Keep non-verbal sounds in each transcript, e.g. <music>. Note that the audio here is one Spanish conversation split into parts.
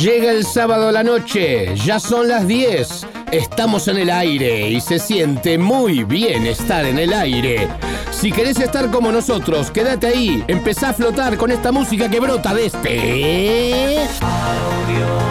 Llega el sábado a la noche, ya son las 10. Estamos en el aire y se siente muy bien estar en el aire. Si querés estar como nosotros, quédate ahí, empezá a flotar con esta música que brota de este. Bueno,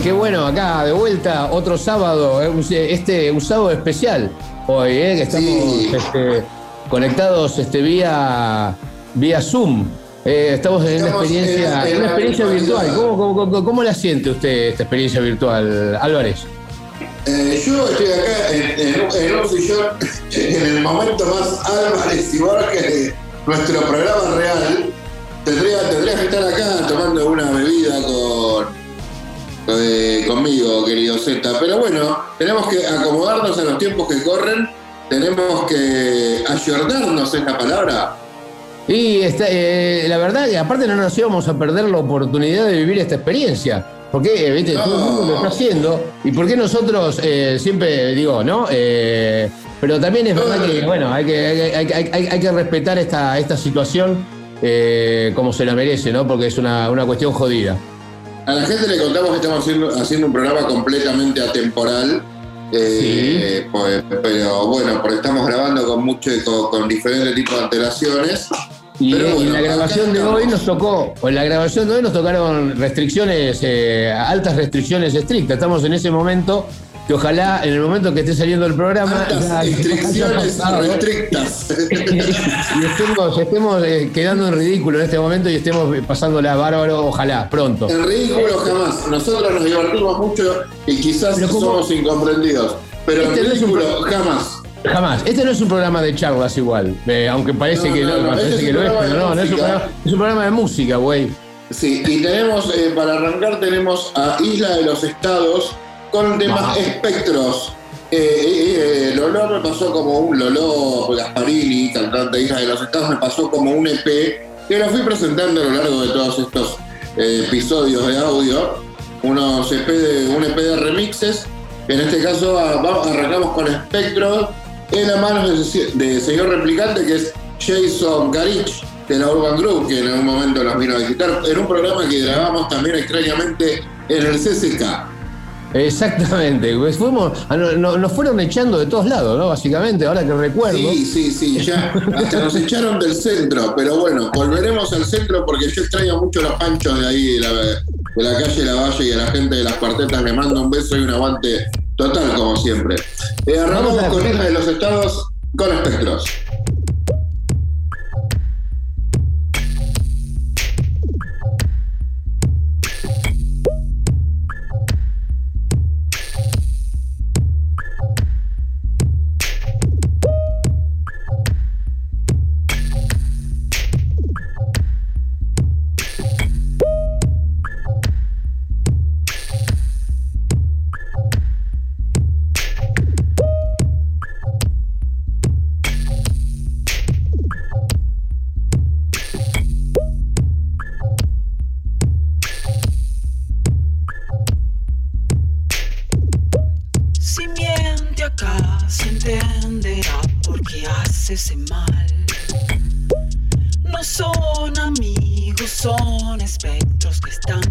qué bueno, acá de vuelta, otro sábado, eh, este un sábado especial hoy, eh, que estamos este, conectados este, vía, vía Zoom. Eh, estamos en una experiencia, en una experiencia virtual. ¿Cómo, cómo, cómo, la siente usted esta experiencia virtual, Álvarez? yo estoy acá en, en, un sillón <laughs> en el momento más Álvarez y Borges de nuestro programa real. Tendría, tendría que estar acá tomando una bebida con conmigo, querido Z. Pero bueno, tenemos que acomodarnos a los tiempos que corren, tenemos que ayornarnos esta palabra. Y eh, la verdad, que aparte no nos íbamos a perder la oportunidad de vivir esta experiencia. Porque, eh, todo el mundo lo está haciendo. ¿Y por qué nosotros eh, siempre digo, no? pero también es verdad que, bueno, hay que, hay, que respetar esta, esta situación como se la merece, ¿no? Porque es una, una cuestión jodida. A la gente le contamos que estamos haciendo, un programa completamente atemporal. Eh, pues, pero bueno, porque estamos grabando con mucho con, diferentes tipos de antelaciones. Y, en la grabación de hoy nos tocó, en la grabación de hoy nos tocaron restricciones, eh, altas restricciones estrictas. Estamos en ese momento que ojalá en el momento que esté saliendo el programa restricciones restrictas. <laughs> Y estemos, eh, quedando en ridículo en este momento y estemos pasándola bárbaro ojalá pronto. En ridículo jamás. Nosotros nos divertimos mucho y quizás somos incomprendidos pero en este ridículo jamás. Jamás. Este no es un programa de charlas igual, eh, aunque parece que, no, parece este que lo es, pero no, no es un, programa, es un programa de música, güey. Sí, y tenemos, eh, para arrancar, tenemos a Isla de los Estados, con demás espectros. Eh, eh, eh, Lolo me pasó como un Lolo Gasparini, cantante hija de los Estados, me pasó como un EP que lo fui presentando a lo largo de todos estos episodios de audio. Unos EP de, un EP de remixes. En este caso arrancamos con Espectro en la mano de, señor replicante que es Jason Garich de la Urban Group, que en algún momento nos vino a visitar, en un programa que grabamos también extrañamente en el CCK. Exactamente, pues fuimos, ah, nos fueron echando de todos lados, ¿no? Básicamente, ahora que recuerdo. Sí, sí, sí, ya hasta nos echaron del centro, pero bueno, volveremos al centro porque yo extraño mucho los panchos de ahí, de la, de la calle La Valle y a la gente de las cuartetas le mando un beso y un aguante total, como siempre. Eh, arrancamos con Isla de los Estados con espectros. No son amigos, son espectros que están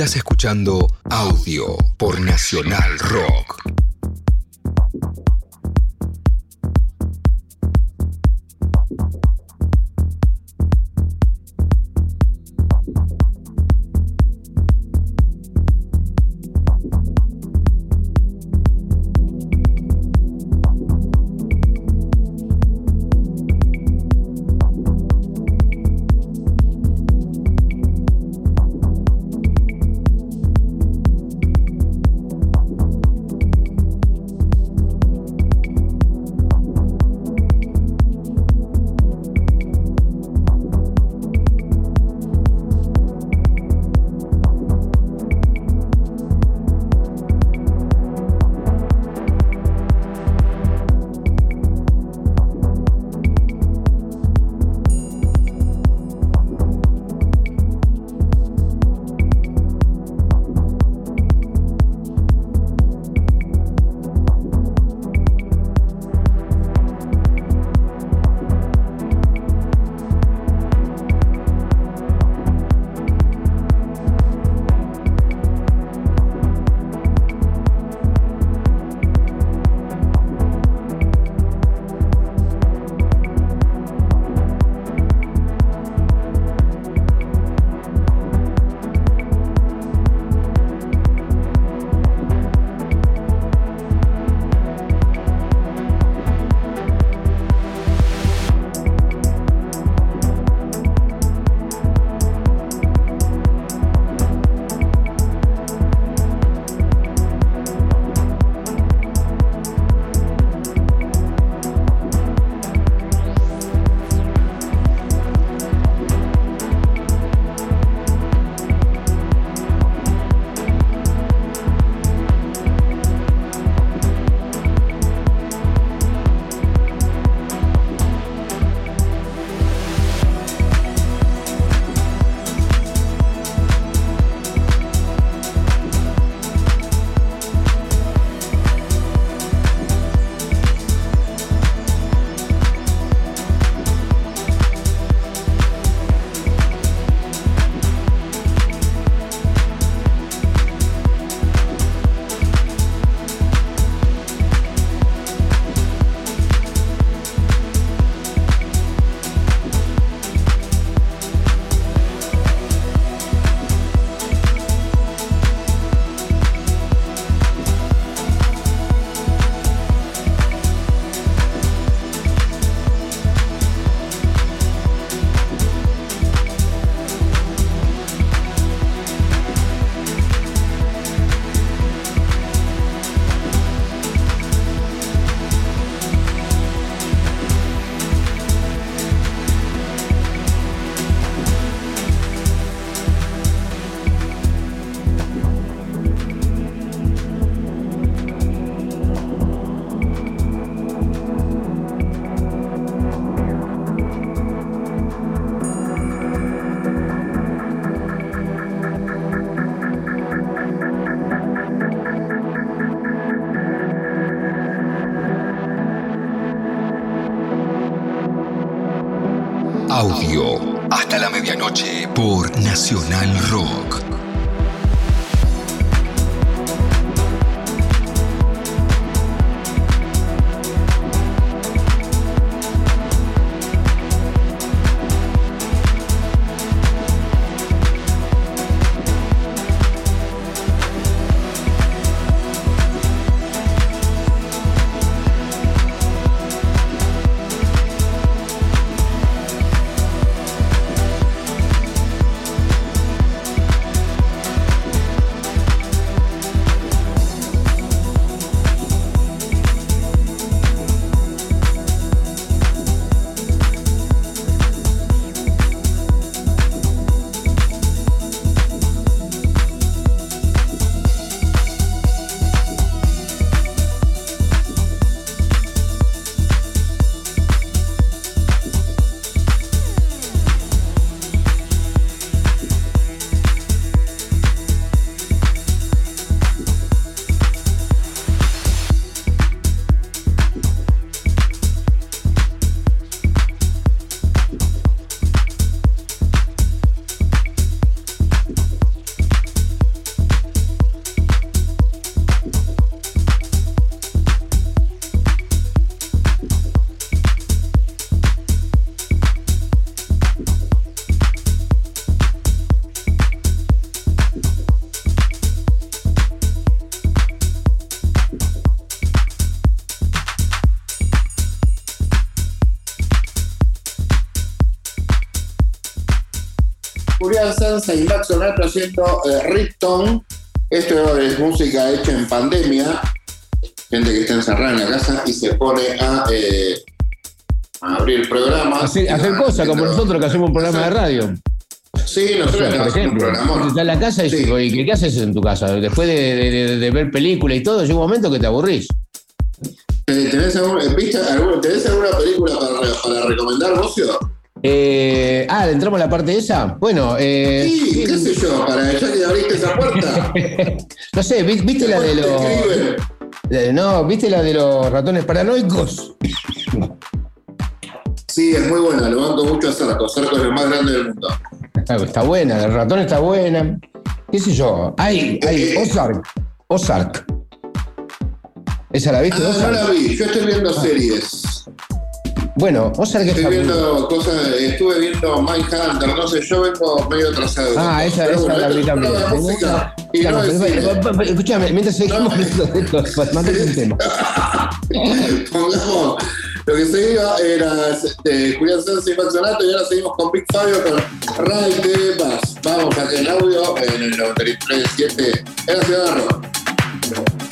Estás escuchando audio por Nacional Rock. Nacional Rock. Sansa y Max Sonato haciendo eh, Ripton. Esto es música hecha en pandemia. Gente que está encerrada en la casa y se pone a, eh, abrir programas. Hacer, hacer cosas como nosotros que hacemos un programa de radio. Sí, nosotros por ejemplo, estás en la casa y, ¿qué, haces en tu casa? Después de, ver películas y todo, llega un momento que te aburrís. ¿Tenés, alguna, ¿tenés alguna película para, para recomendar, Bocio? Eh, ah, ¿entramos a la parte esa? Bueno, eh, sí, qué sé yo, para ya que abriste esa puerta. <laughs> no sé, ¿viste la de los. no, ¿viste la de los ratones paranoicos? Sí, es muy buena, lo banco mucho a Sarco. Sarco es el más grande del mundo. Está, buena, el ratón está buena. ¿Qué sé yo? Hay, hay eh, Ozark. Ozark. ¿Esa la viste? Ah, no la vi, yo estoy viendo ah. series. Bueno, vos sabés que. Estoy viendo cosas, estuve viendo Hunter, no sé, yo vengo medio atrasado. Ah, esa, esa bueno, la vi también. Y no escúchame, mientras seguimos hablando de esto, mantente el tema. <laughs> Pongamos, lo que se iba era este, Julián Sánchez y Max y ahora seguimos con Big Fabio con Ray de Bass. Vamos a el audio en el 93.7 en la ciudad de Rock.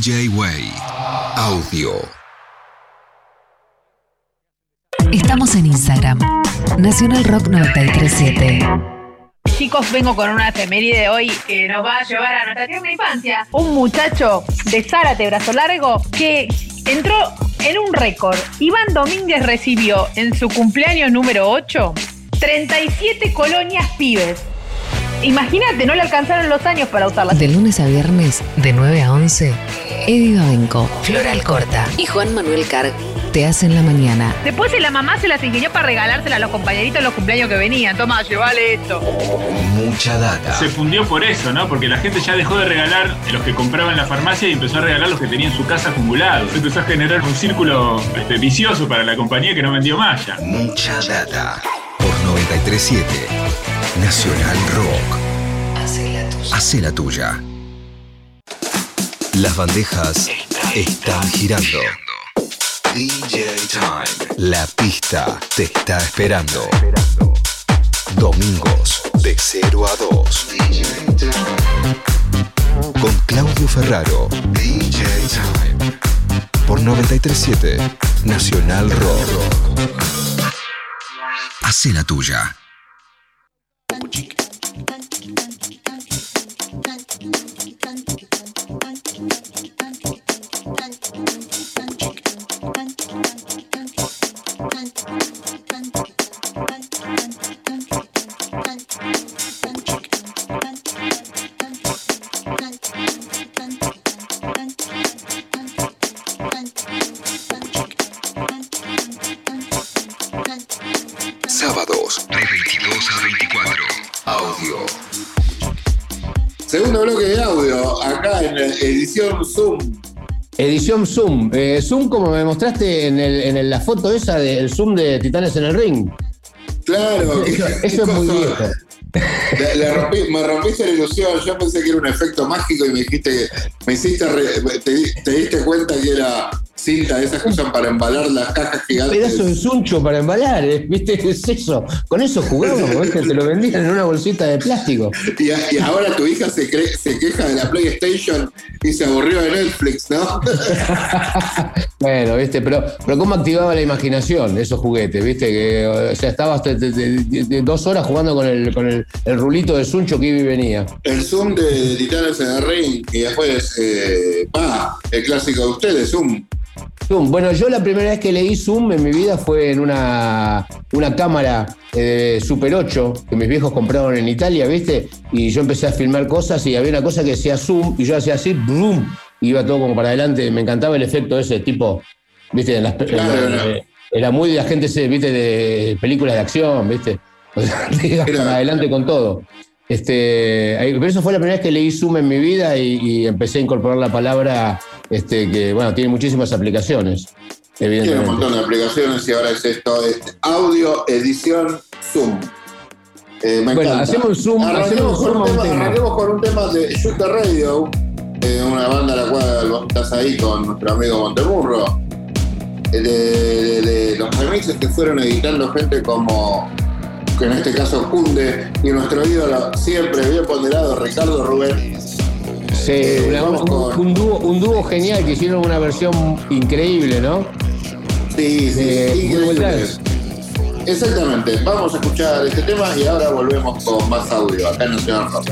DJ Way. Audio. Estamos en Instagram. Nacional Rock 937. Chicos, vengo con una efeméride hoy que nos va a llevar a nuestra tierna infancia. Un muchacho de Zárate, brazo largo, que entró en un récord. Iván Domínguez recibió en su cumpleaños número 8 37 colonias pibes. Imagínate, no le alcanzaron los años para usarlas. De lunes a viernes, de 9 a 11, Eddie Babenco, Flora Alcorta y Juan Manuel Carg te hacen la mañana. Después la mamá se las ingenió para regalársela a los compañeritos de los cumpleaños que venían. Toma, llevale esto. Mucha data. Se fundió por eso, ¿no? Porque la gente ya dejó de regalar los que compraban en la farmacia y empezó a regalar los que tenían en su casa acumulados. Empezó a generar un círculo este, vicioso para la compañía que no vendió más ya. Mucha data. Por 937 Nacional Rock. Hace la tuya. Las bandejas están girando. DJ Time. La pista te está esperando. Domingos de 0 a 2. Con Claudio Ferraro. DJ Time. Por 937 Nacional Rock. Hace la tuya. Edición Zoom. Eh, Zoom, como me mostraste en, el- en el- la foto esa del Zoom de Titanes en el Ring. Claro, Eso, es muy viejo. Rompí- me rompiste la ilusión, yo pensé que era un efecto mágico y me dijiste que me hiciste re- te, te diste cuenta que era cinta de esas que usan para embalar las cajas gigantes. Pedazo de suncho para embalar, ¿eh? ¿viste? ¿Qué es eso? Con eso jugábamos, ¿viste? Te lo vendían en una bolsita de plástico. Y, a- y ahora tu hija se, queja de la PlayStation y se aburrió de Netflix, ¿no? <laughs> Bueno, ¿viste? Pero, pero cómo activaba la imaginación esos juguetes, ¿viste? Que, o sea, estabas de, de- de- de dos horas jugando con el, con el, el rulito de suncho que iba y venía. El Zoom de, de Titanes en el Ring y después, eh, pa, el clásico de ustedes, Zoom. Zoom. Bueno, yo la primera vez que leí Zoom en mi vida fue en una, una cámara eh, Super 8 que mis viejos compraron en Italia, ¿viste? Y yo empecé a filmar cosas y había una cosa que decía Zoom y yo hacía así, ¡brum! iba todo como para adelante. Me encantaba el efecto ese tipo, ¿viste? En las, pe- Claro, en la- claro. eh, era muy de la gente, ese, ¿viste? De películas de acción, ¿viste? <laughs> O sea, ibas Era- para adelante con todo. Este, pero eso fue la primera vez que leí Zoom en mi vida y, y empecé a incorporar la palabra este, que, bueno, tiene muchísimas aplicaciones, Tiene un montón de aplicaciones y ahora es esto, es audio edición Zoom. Eh, me Bueno, encanta. hacemos Zoom, Arranquemos, con, un tema, tema. arranquemos con un tema de Shooter Radio, eh, una banda a la cual vos estás ahí con nuestro amigo Montemurro. eh, De, de- de los remixes que fueron editando gente como, que en este caso Cunde, y nuestro ídolo siempre bien ponderado, Ricardo Rubén. Un, con- un dúo, un dúo genial que hicieron una versión increíble, ¿no? Sí, sí, increíble. Exactamente, vamos a escuchar este tema y ahora volvemos con más audio acá en Nacional Rock.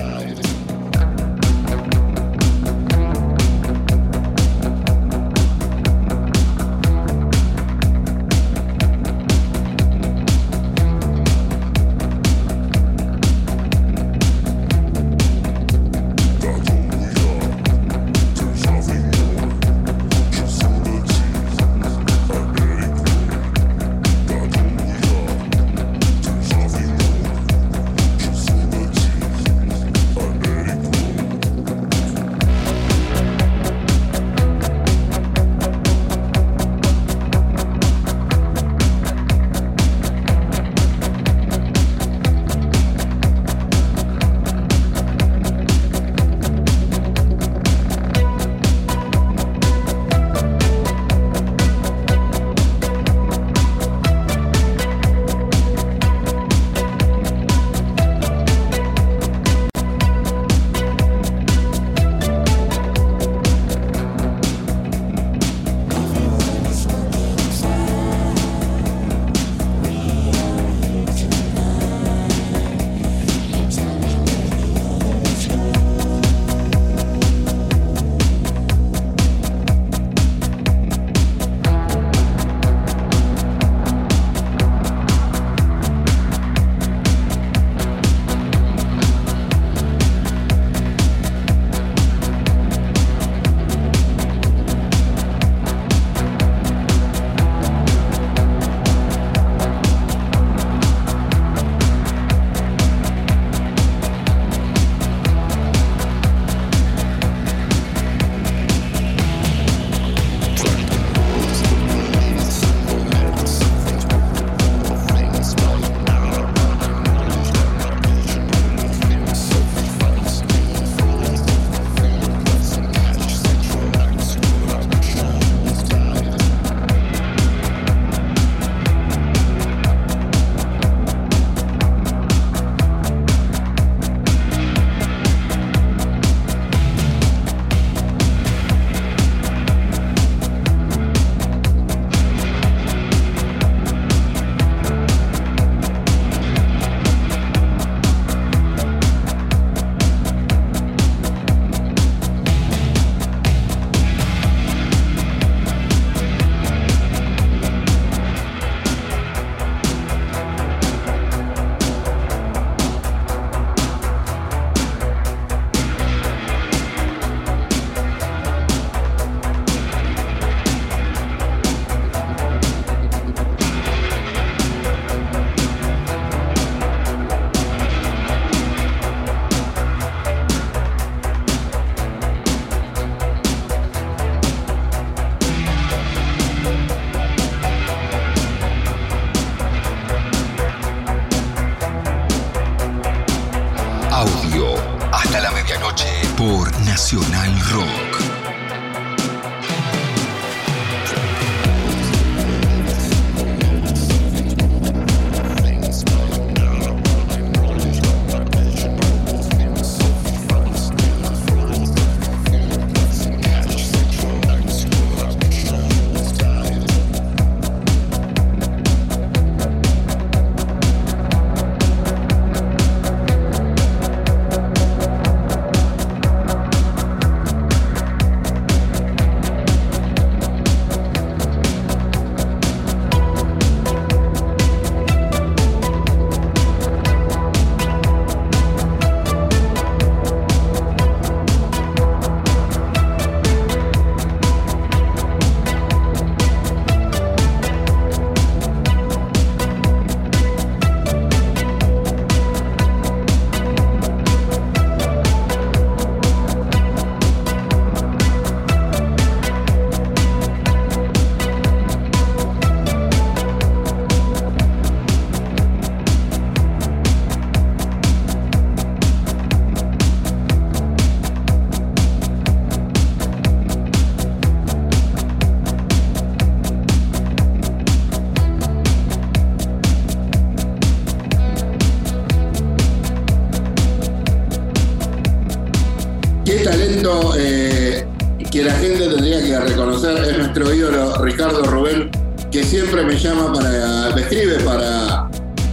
Tendría que reconocer es nuestro ídolo Ricardo Rubén, que siempre me llama para, me escribe para,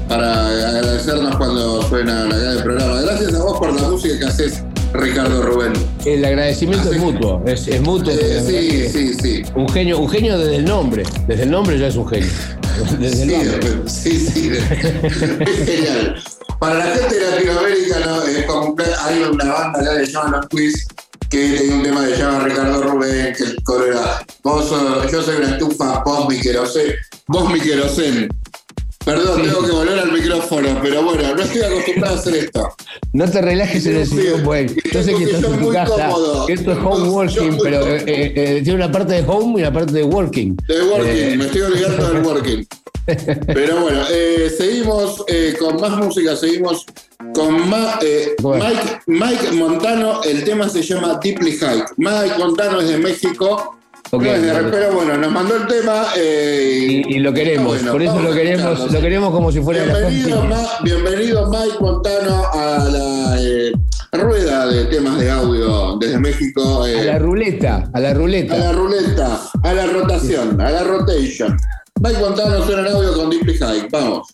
para agradecernos cuando suena la del programa. Gracias a vos por la música que haces, Ricardo Rubén. El agradecimiento Así- es mutuo, es, es mutuo. Eh, sí, sí, sí. Un genio, un genio desde el nombre. Desde el nombre ya es un genio. <laughs> Desde el nombre. sí, sí. <laughs> es genial. Para la gente de Latinoamérica no, hay una banda acá que se llama Los Quiz que tiene un tema que se llama Ricardo Rubén, que el coro era vos, yo soy una estufa, vos mi querosén, vos mi querosén. Perdón, tengo que volver al micrófono, pero bueno, no estoy acostumbrado a hacer esto. No te relajes en el sillón, güey. Yo sé que estás yo en tu muy casa. cómodo. que Esto es home working, pero cómodo. eh, eh, tiene una parte de home y una parte de working. De working, Eh, me estoy olvidando del working. <laughs> Pero bueno, eh, seguimos eh, con más música, seguimos con más. eh, Bueno. Mike, Mike Montano, el tema se llama Deeply Hike. Mike Montano es de México. Pero bueno, nos mandó el tema. eh, Y, y lo queremos, bueno, por eso lo queremos, lo queremos como si fuera Bienvenido. Ma- bienvenido Mike Montano a la eh, rueda de temas de audio desde México. eh, A la ruleta, a la a la ruleta. ruleta, a la rotación, a la rotation. Mike Montano suena en audio con Deeply High. Vamos.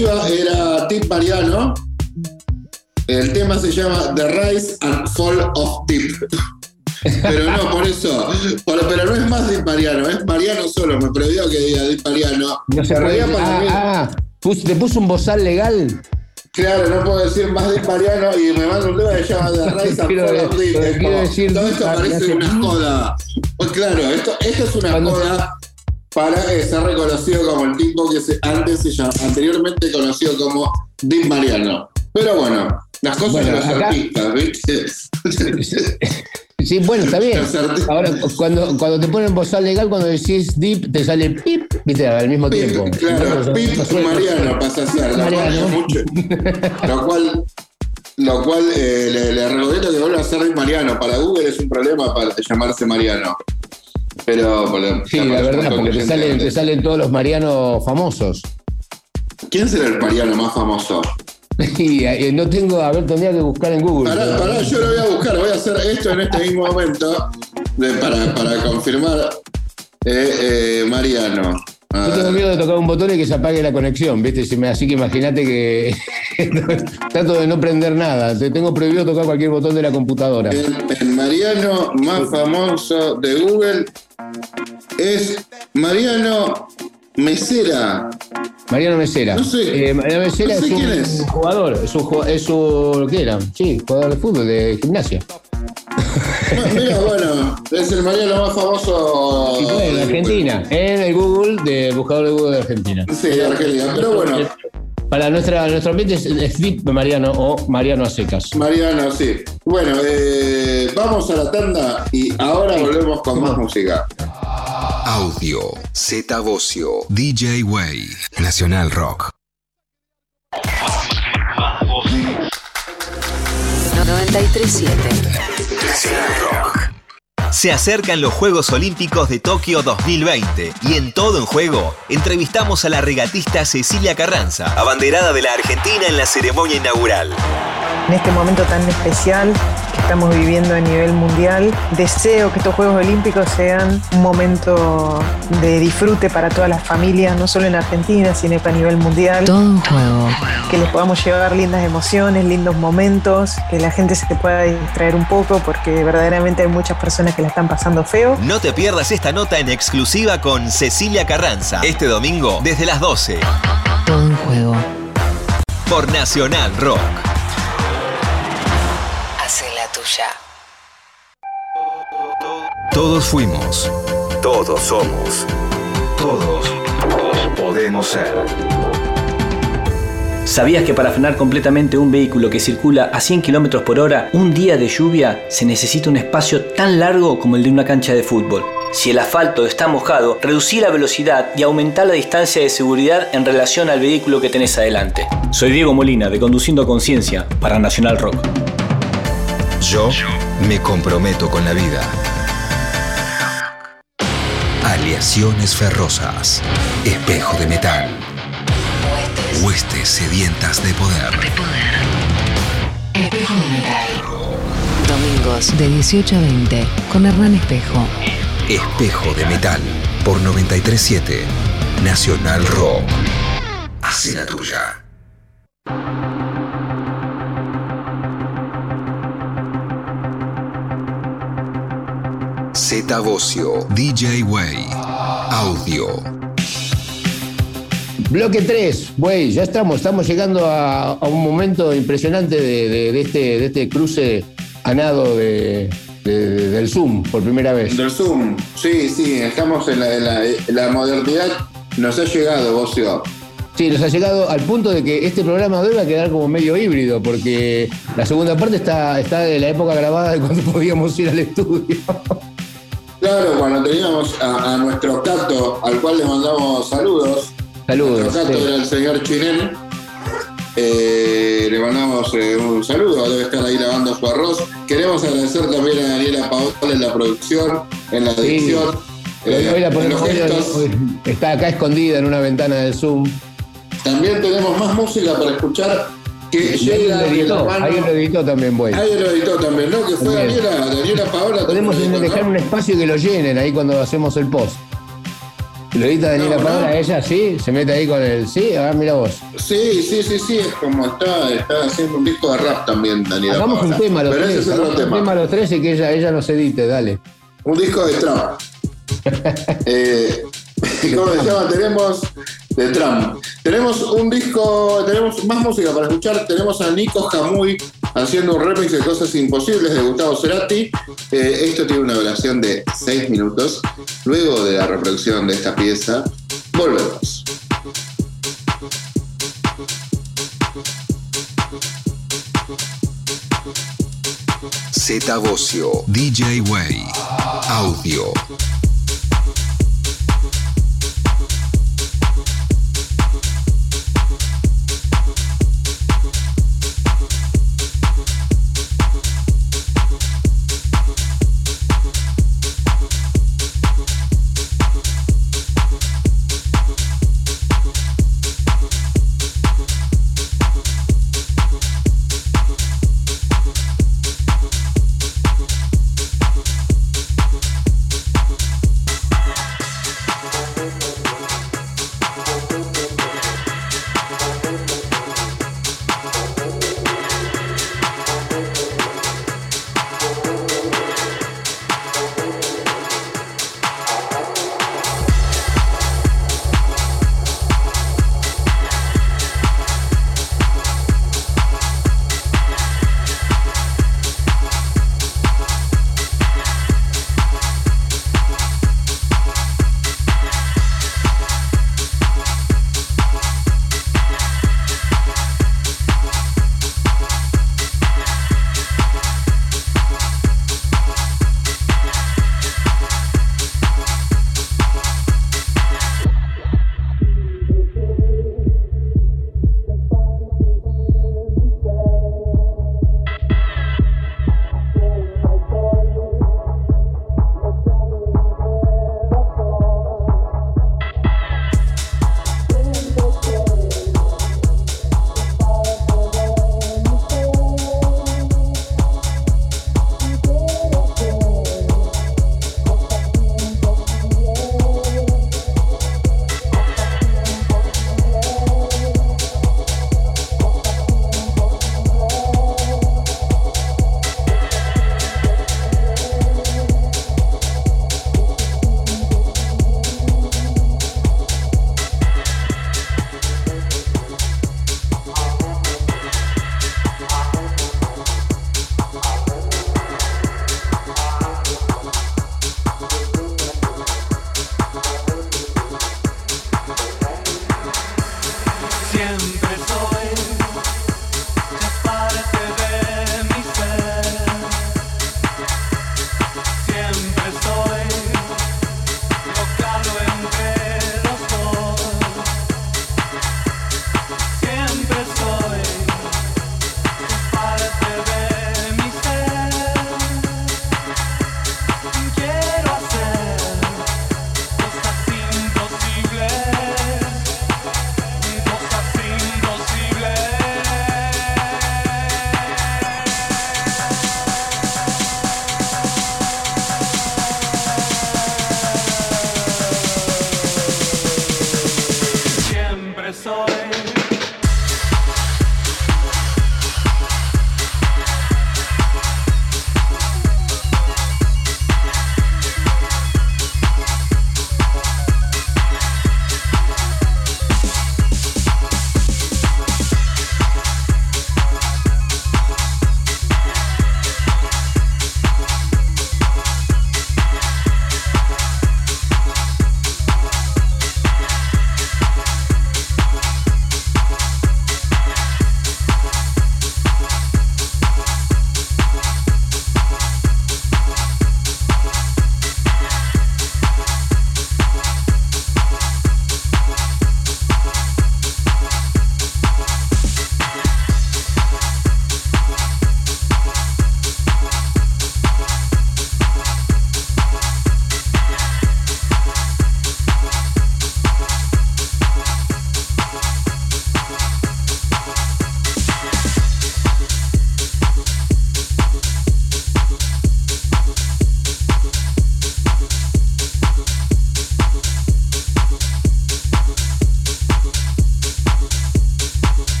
Lo que se iba era Tip Mariano. El tema se llama The Rise and Fall of Tip. <laughs> Pero no, por eso. Por- pero no es más Tip Mariano, es Mariano solo. Me prohibió que diga Tip Mariano. No se puede- para ah, ah, te puso un bozal legal. Claro, no puedo decir más Tip Mariano y me manda un tema que se llama The <laughs> Rise and Fall of Tip. todo esto parece una joda. Pues claro, esto, esto es una joda para eh, ser reconocido como el tipo que se, antes se llama, anteriormente conocido como Deep Mariano. Pero bueno, las cosas Bueno, de los acá- artistas, ¿viste? Sí, bueno, está bien. Ahora, cuando, cuando te ponen bozal legal, cuando decís deep, te sale pip, viste, al mismo tiempo. Claro, Pip no Mariano pasa a ser, lo Mariano. cual, mucho, lo cual, lo cual eh, le, le recomiendo que vuelva a ser Mariano. Para Google es un problema para llamarse Mariano. Pero, pero- Sí, ya la verdad, porque te salen, te salen todos los marianos famosos. ¿Quién será el Mariano más famoso? <laughs> Y eh, no tengo, a ver, tendría que buscar en Google. Pará, pará, yo lo voy a buscar, voy a hacer esto en este mismo momento de- para, para confirmar eh, eh, Mariano. Yo tengo miedo de tocar un botón y que se apague la conexión, ¿viste? Así que imagínate que <laughs> trato de no prender nada. Te tengo prohibido tocar cualquier botón de la computadora. El, el Mariano más famoso de Google es Mariano Mesera. Mariano Mesera. No sé. Eh, Mariano Mesera No sé es, un quién es. jugador, es un, es un, ¿qué era? Sí, jugador de fútbol, de gimnasia. Ah, Mira, bueno, es el Mariano más famoso. Y bueno, en de- Argentina, en el Google, de buscador de Google de Argentina. Sí, de Argentina. Pero bueno, Para nuestra, nuestro ambiente es, es Mariano o Mariano a secas. Mariano, sí. Bueno, eh, vamos a la tanda y ahora volvemos con más música. Audio, Z Bocio, DJ Way, Nacional Rock. 937 Nacional Rock. Se acercan los Juegos Olímpicos de Tokio 2020 y en Todo en Juego entrevistamos a la regatista Cecilia Carranza, abanderada de la Argentina en la ceremonia inaugural. En este momento tan especial estamos viviendo a nivel mundial, deseo que estos Juegos Olímpicos sean un momento de disfrute para todas las familias, no solo en Argentina, sino a nivel mundial. Todo en juego. que les podamos llevar lindas emociones, lindos momentos, que la gente se pueda distraer un poco, porque verdaderamente hay muchas personas que la están pasando feo. No te pierdas esta nota en exclusiva con Cecilia Carranza, este domingo desde las 12 Todo en juego. por Nacional Rock. Tuya. Todos fuimos, todos somos, todos, todos podemos ser. ¿Sabías que para frenar completamente un vehículo que circula a 100 km por hora, un día de lluvia se necesita un espacio tan largo como el de una cancha de fútbol? Si el asfalto está mojado, reducí la velocidad y aumentá la distancia de seguridad en relación al vehículo que tenés adelante. Soy Diego Molina de Conduciendo a Conciencia para Nacional Rock. Yo me comprometo con la vida. Aleaciones ferrosas. Espejo de metal. Huestes sedientas de poder. Espejo de metal. Domingos de 18 a 20 con Hernán Espejo. Espejo de metal. Por 937 Nacional Rock. Hace la tuya. Z Bocio. DJ Way. Audio. Bloque 3, güey, ya estamos, estamos llegando a, a un momento impresionante de, de- de este, de este cruce a nado de, de- del Zoom por primera vez. Del Zoom, sí, sí, estamos en la, en la- en la modernidad. Nos ha llegado, Bocio. Sí, nos ha llegado al punto de que este programa de hoy va a quedar como medio híbrido, porque la segunda parte está, está de la época grabada de cuando <laughs> podíamos ir al estudio. Claro, cuando teníamos a, a nuestro Cato, al cual le mandamos saludos. Saludos. Nuestro Cato sí. era el señor Chinel. Eh, le mandamos eh, un saludo, debe estar ahí lavando su arroz. Queremos agradecer también a Daniela Paola en la producción, en la edición. Eh, hoy la en ponemos- los hoy- gestos. hoy- está acá escondida en una ventana del Zoom. También tenemos más música para escuchar que llega lo de la editó, mano. lo editó también, güey. Ahí lo editó también, ¿no? Que fue También. Daniela, Daniela Paola. Podemos lo editó, dejar ¿no? un espacio que lo llenen ahí cuando hacemos el post. Lo edita Daniela No, Paola, no. ella sí, se mete ahí con el. Sí, a ver, mira vos. Sí, sí, sí, sí, es como está, está haciendo un disco de rap también, Daniela Hagamos un Paola. tema los Pero ese tres. es otro hagamos un tema. tema los tres y que ella, ella nos edite, dale. Un disco de Trump. <laughs> Eh, <laughs> ¿Cómo se llama? Tenemos de Trump. Tenemos un disco, tenemos más música para escuchar. Tenemos a Nico Jamuy haciendo un remix de Cosas Imposibles de Gustavo Cerati. Eh, esto tiene una duración de 6 minutos. Luego de la reproducción de esta pieza, volvemos. Z Bocio. DJ Way. Audio.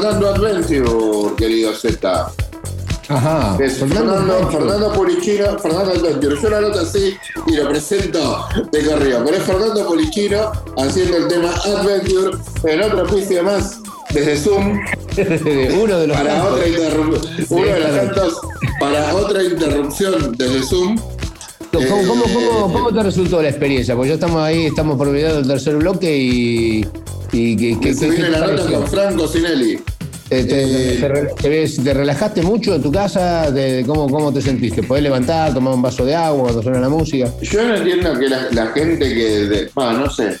Fernando Adventure, querido Z. Ajá. Es Fernando, Fernando Polichino, Fernando Adventure. Yo lo anoto así y lo presento de corrido. Pero es Fernando Polichino haciendo el tema Adventure en otro oficio más desde Zoom <laughs> Uno de los para otra interrupción. Uno de los tantos para otra interrupción desde Zoom. ¿Cómo, Eh, cómo, cómo- cómo te resultó la experiencia? Porque ya estamos ahí, estamos por olvidar el tercer bloque y. y que- que- se ¿qué viene la nota con Franco Sinelli. Eh, te, te te ves- te relajaste mucho en tu casa? ¿Te- cómo, ¿Cómo te sentiste? ¿Podés levantar, tomar un vaso de agua cuando suena la música? Yo no entiendo que la, la gente que. de- ah, no sé.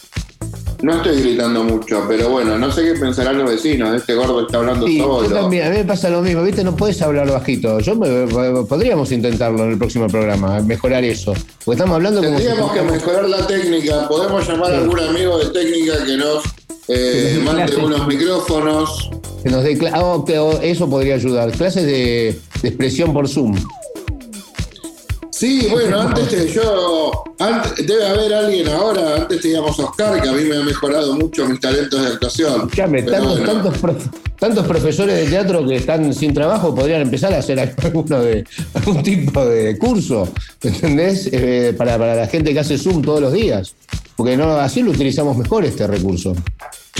No estoy gritando mucho, pero bueno, no sé qué pensarán los vecinos. Este gordo está hablando Sí, yo solo. también, a mí me pasa lo mismo, ¿viste? No puedes hablar bajito. Yo me- podríamos intentarlo en el próximo programa, mejorar eso. Porque estamos hablando como si Tendríamos que mejorar la técnica. Podemos llamar a algún amigo de técnica que nos eh, mande unos micrófonos. Que nos dé ah, oh, eso podría ayudar. Clases de, de expresión por Zoom. Sí, bueno, antes te- yo. antes- debe haber alguien ahora. Antes teníamos Oscar, que a mí me ha mejorado mucho mis talentos de actuación. Escuchame, tantos, bueno. tantos, tantos profesores de teatro que están sin trabajo podrían empezar a hacer <laughs> alguno de, algún tipo de curso, ¿entendés? Eh, para, para la gente que hace Zoom todos los días. Porque no, así lo utilizamos mejor este recurso.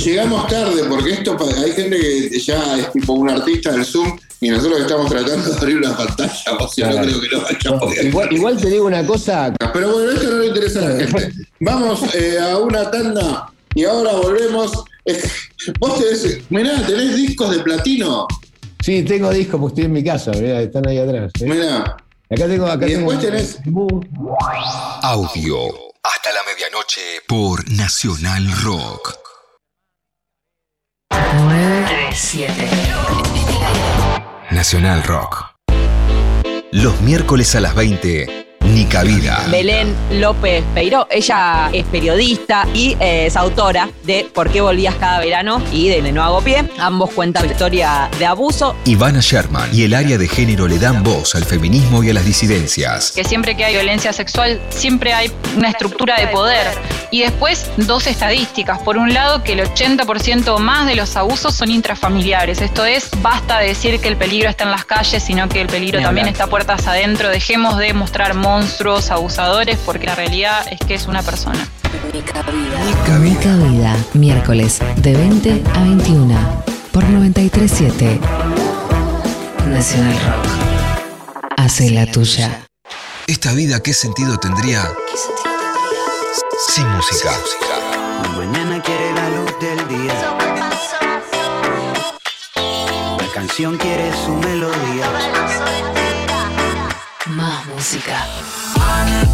Llegamos tarde porque esto hay gente que ya es tipo un artista del Zoom y nosotros estamos tratando de abrir una pantalla, o sea, no creo que lo vayamos Igual, igual te digo una cosa, Pero bueno, esto no le interesa a la gente. Vamos eh, a una tanda y ahora volvemos. Vos tenés, mirá, tenés discos de platino. sí, tengo discos porque estoy en mi casa, mirá, están ahí atrás. ¿eh? Mirá. Acá tengo, acá Y tengo- después tenés- Audio. Hasta la medianoche por Nacional Rock. 937. Nacional Rock. Los miércoles a las 20, Ni Cabida. Belén López Peiró. Ella es periodista y eh, es autora de ¿Por qué volvías cada verano? y de No hago pie. Ambos cuentan la historia de abuso. Ivana Sherman y el área de género le dan voz al feminismo y a las disidencias. que siempre que hay violencia sexual, siempre hay una estructura de poder. Y después, dos estadísticas. Por un lado, que el 80% o más de los abusos son intrafamiliares. Esto es, basta de decir que el peligro está en las calles, sino que el peligro también hablar. está puertas adentro. Dejemos de mostrar monstruos, abusadores, porque la realidad es que es una persona. Mi cabida. Miércoles de 20 a 21 por 937 Nacional Rock. Hace la tuya. ¿Esta vida qué sentido tendría sin música? Mañana quiere la luz del día. La canción quiere su melodía. Más música. Más música.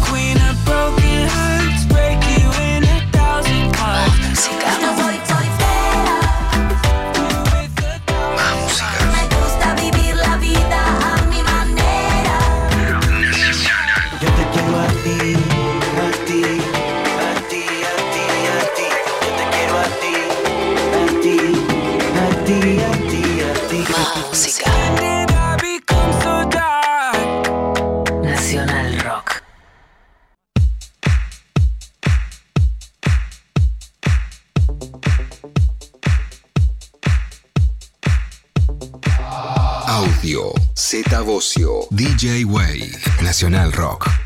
DJ Way. Nacional Rock.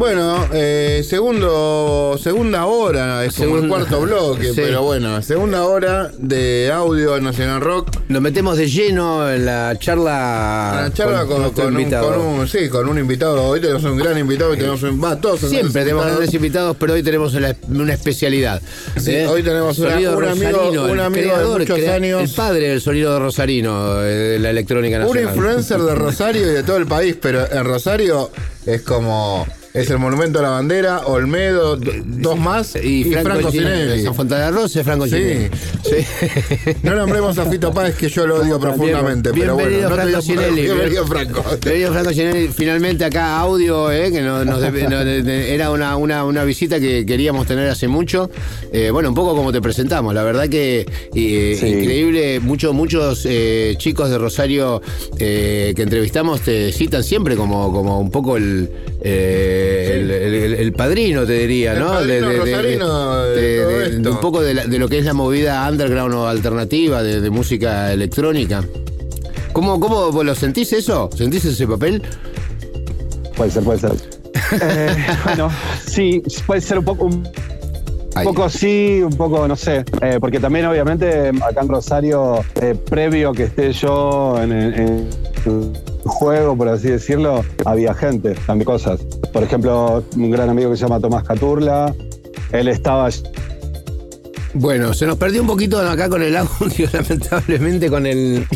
Bueno, eh, segundo, segunda hora, es como el cuarto bloque, <laughs> Sí. pero bueno, segunda hora de audio Nacional Rock. Nos metemos de lleno en la charla. La charla con, un, invitado. con un- sí, con un invitado. Hoy tenemos un gran invitado y tenemos un. Va, todos Siempre tenemos invitados. grandes invitados, pero hoy tenemos una, una especialidad. Sí, ¿eh? hoy tenemos una- un amigo- un de muchos crea- años. El padre del sonido de Rosarino, eh, de la electrónica Un nacional. influencer de Rosario y de todo el país, pero en Rosario es como. Es el Monumento a la Bandera, Olmedo, dos más y, Franco, Sinelli. San Fontana Rosa, Franco Sí. Sinelli. Sí. <laughs> No nombremos a Fito Páez, que yo lo odio profundamente, pero bueno. Bienvenido no te Franco digo- Sinelli. Bienvenido Franco. Bienvenido Franco Sinelli. Finalmente acá audio, eh, que nos, era una, una, una visita que queríamos tener hace mucho. Eh, bueno, un poco como te presentamos. La verdad que eh, Sí. increíble. Muchos, muchos eh, chicos de Rosario eh, que entrevistamos te citan siempre como, como un poco el, eh, el, padrino, te diría, El ¿no? padrino rosarino de de- todo de- de esto. un poco de, la- de lo que es la movida underground o alternativa de, de música electrónica. ¿Cómo, ¿Cómo vos lo sentís eso? ¿Sentís ese papel? Puede ser, puede ser. <laughs> Eh, bueno, sí, puede ser un poco. un- Un poco sí, un poco no sé, eh, porque también obviamente acá en Rosario, eh, previo que esté yo en, en- en juego, por así decirlo, había gente, también cosas. Por ejemplo, un gran amigo que se llama Tomás Caturla, él estaba Bueno, se nos perdió un poquito acá con el audio, <laughs> lamentablemente, con el.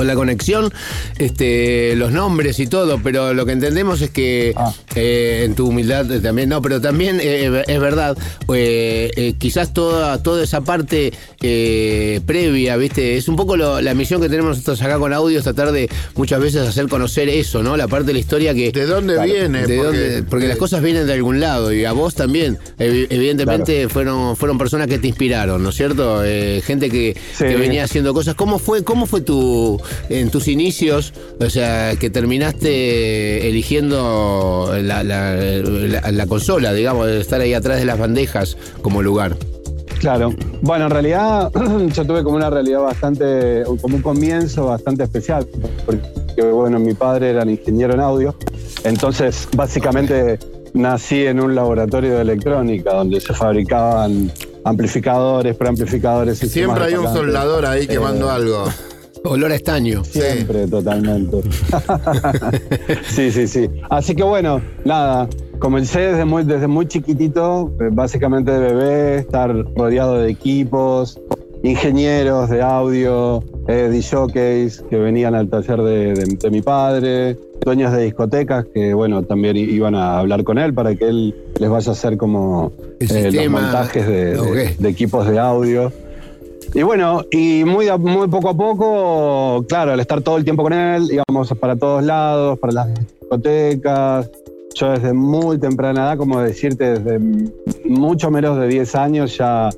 Con la conexión, este, los nombres y todo, pero lo que entendemos es que eh, en tu humildad también, no, pero también eh, es verdad, eh, eh, quizás toda, toda esa parte eh, previa, ¿viste? Es un poco lo- la misión que tenemos nosotros acá con audio, es tratar de muchas veces hacer conocer eso, ¿no? La parte de la historia que. ¿De dónde viene? de Porque- dónde- porque las cosas vienen de algún lado y a vos también, evi- evidentemente fueron, fueron personas que te inspiraron, ¿no es cierto? Eh, gente que, Sí. que venía haciendo cosas. ¿Cómo fue, cómo fue tu, en tus inicios, o sea, que terminaste eligiendo la, la- la- la consola, digamos, de estar ahí atrás de las bandejas como lugar? Claro. Bueno, en realidad <clears throat> yo tuve como una realidad bastante, como un comienzo bastante especial, porque bueno, mi padre era ingeniero en audio, entonces básicamente nací en un laboratorio de electrónica donde se fabricaban amplificadores, preamplificadores. Siempre hay un soldador ahí Eh, quemando algo. <laughs> Olor a estaño. Siempre, totalmente. <laughs> sí, sí, sí. Así que bueno, nada, comencé desde muy, desde muy chiquitito, eh, básicamente de bebé, estar rodeado de equipos, ingenieros de audio, eh, DJs que venían al taller de, de- de mi padre, dueños de discotecas que, bueno, también iban a hablar con él para que él les vaya a hacer como El eh, los montajes de- de- Ok. de equipos de audio. Y bueno, y muy, muy poco a poco, claro, al estar todo el tiempo con él, íbamos para todos lados, para las discotecas. Yo desde muy temprana edad, como decirte, desde mucho menos de 10 años ya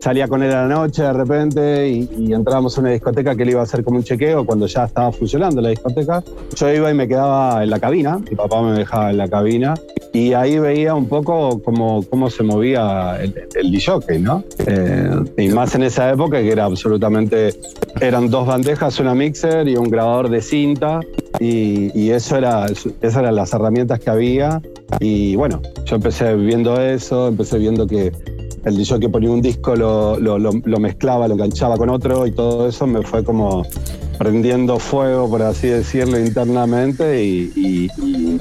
salía con él a la noche de repente y, y entrábamos a una discoteca que él iba a hacer como un chequeo cuando ya estaba funcionando la discoteca. Yo iba y me quedaba en la cabina, mi papá me dejaba en la cabina y ahí veía un poco cómo, cómo se movía el, el ¿no? Eh, y más en esa época que era absolutamente, eran dos bandejas, una mixer y un grabador de cinta y, y eso era, esas eran las herramientas que había y bueno, yo empecé viendo eso, empecé viendo que el DJ que ponía un disco lo, lo- lo- lo mezclaba, lo enganchaba con otro y todo eso me fue como prendiendo fuego, por así decirlo, internamente y, y- y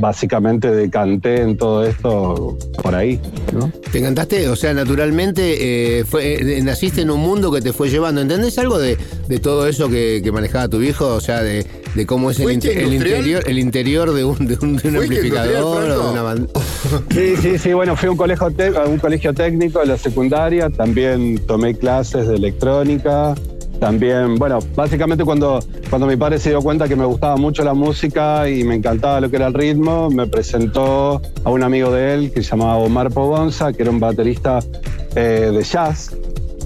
básicamente decanté en todo esto por ahí. ¿no? ¿Te encantaste? O sea, naturalmente eh, fue, eh, naciste en un mundo que te fue llevando. ¿Entendés algo de, de todo eso que, que manejaba tu viejo? O sea, de, de cómo es el, interior, el interior de un, de un, de un ¿Fuiste amplificador o de una banda. <laughs> Sí, sí, sí, bueno, fui a un colegio, te- a un colegio técnico de la secundaria, también tomé clases de electrónica, también, bueno, básicamente cuando, cuando mi padre se dio cuenta que me gustaba mucho la música y me encantaba lo que era el ritmo, me presentó a un amigo de él que se llamaba Omar Pogonza, que era un baterista eh, de jazz,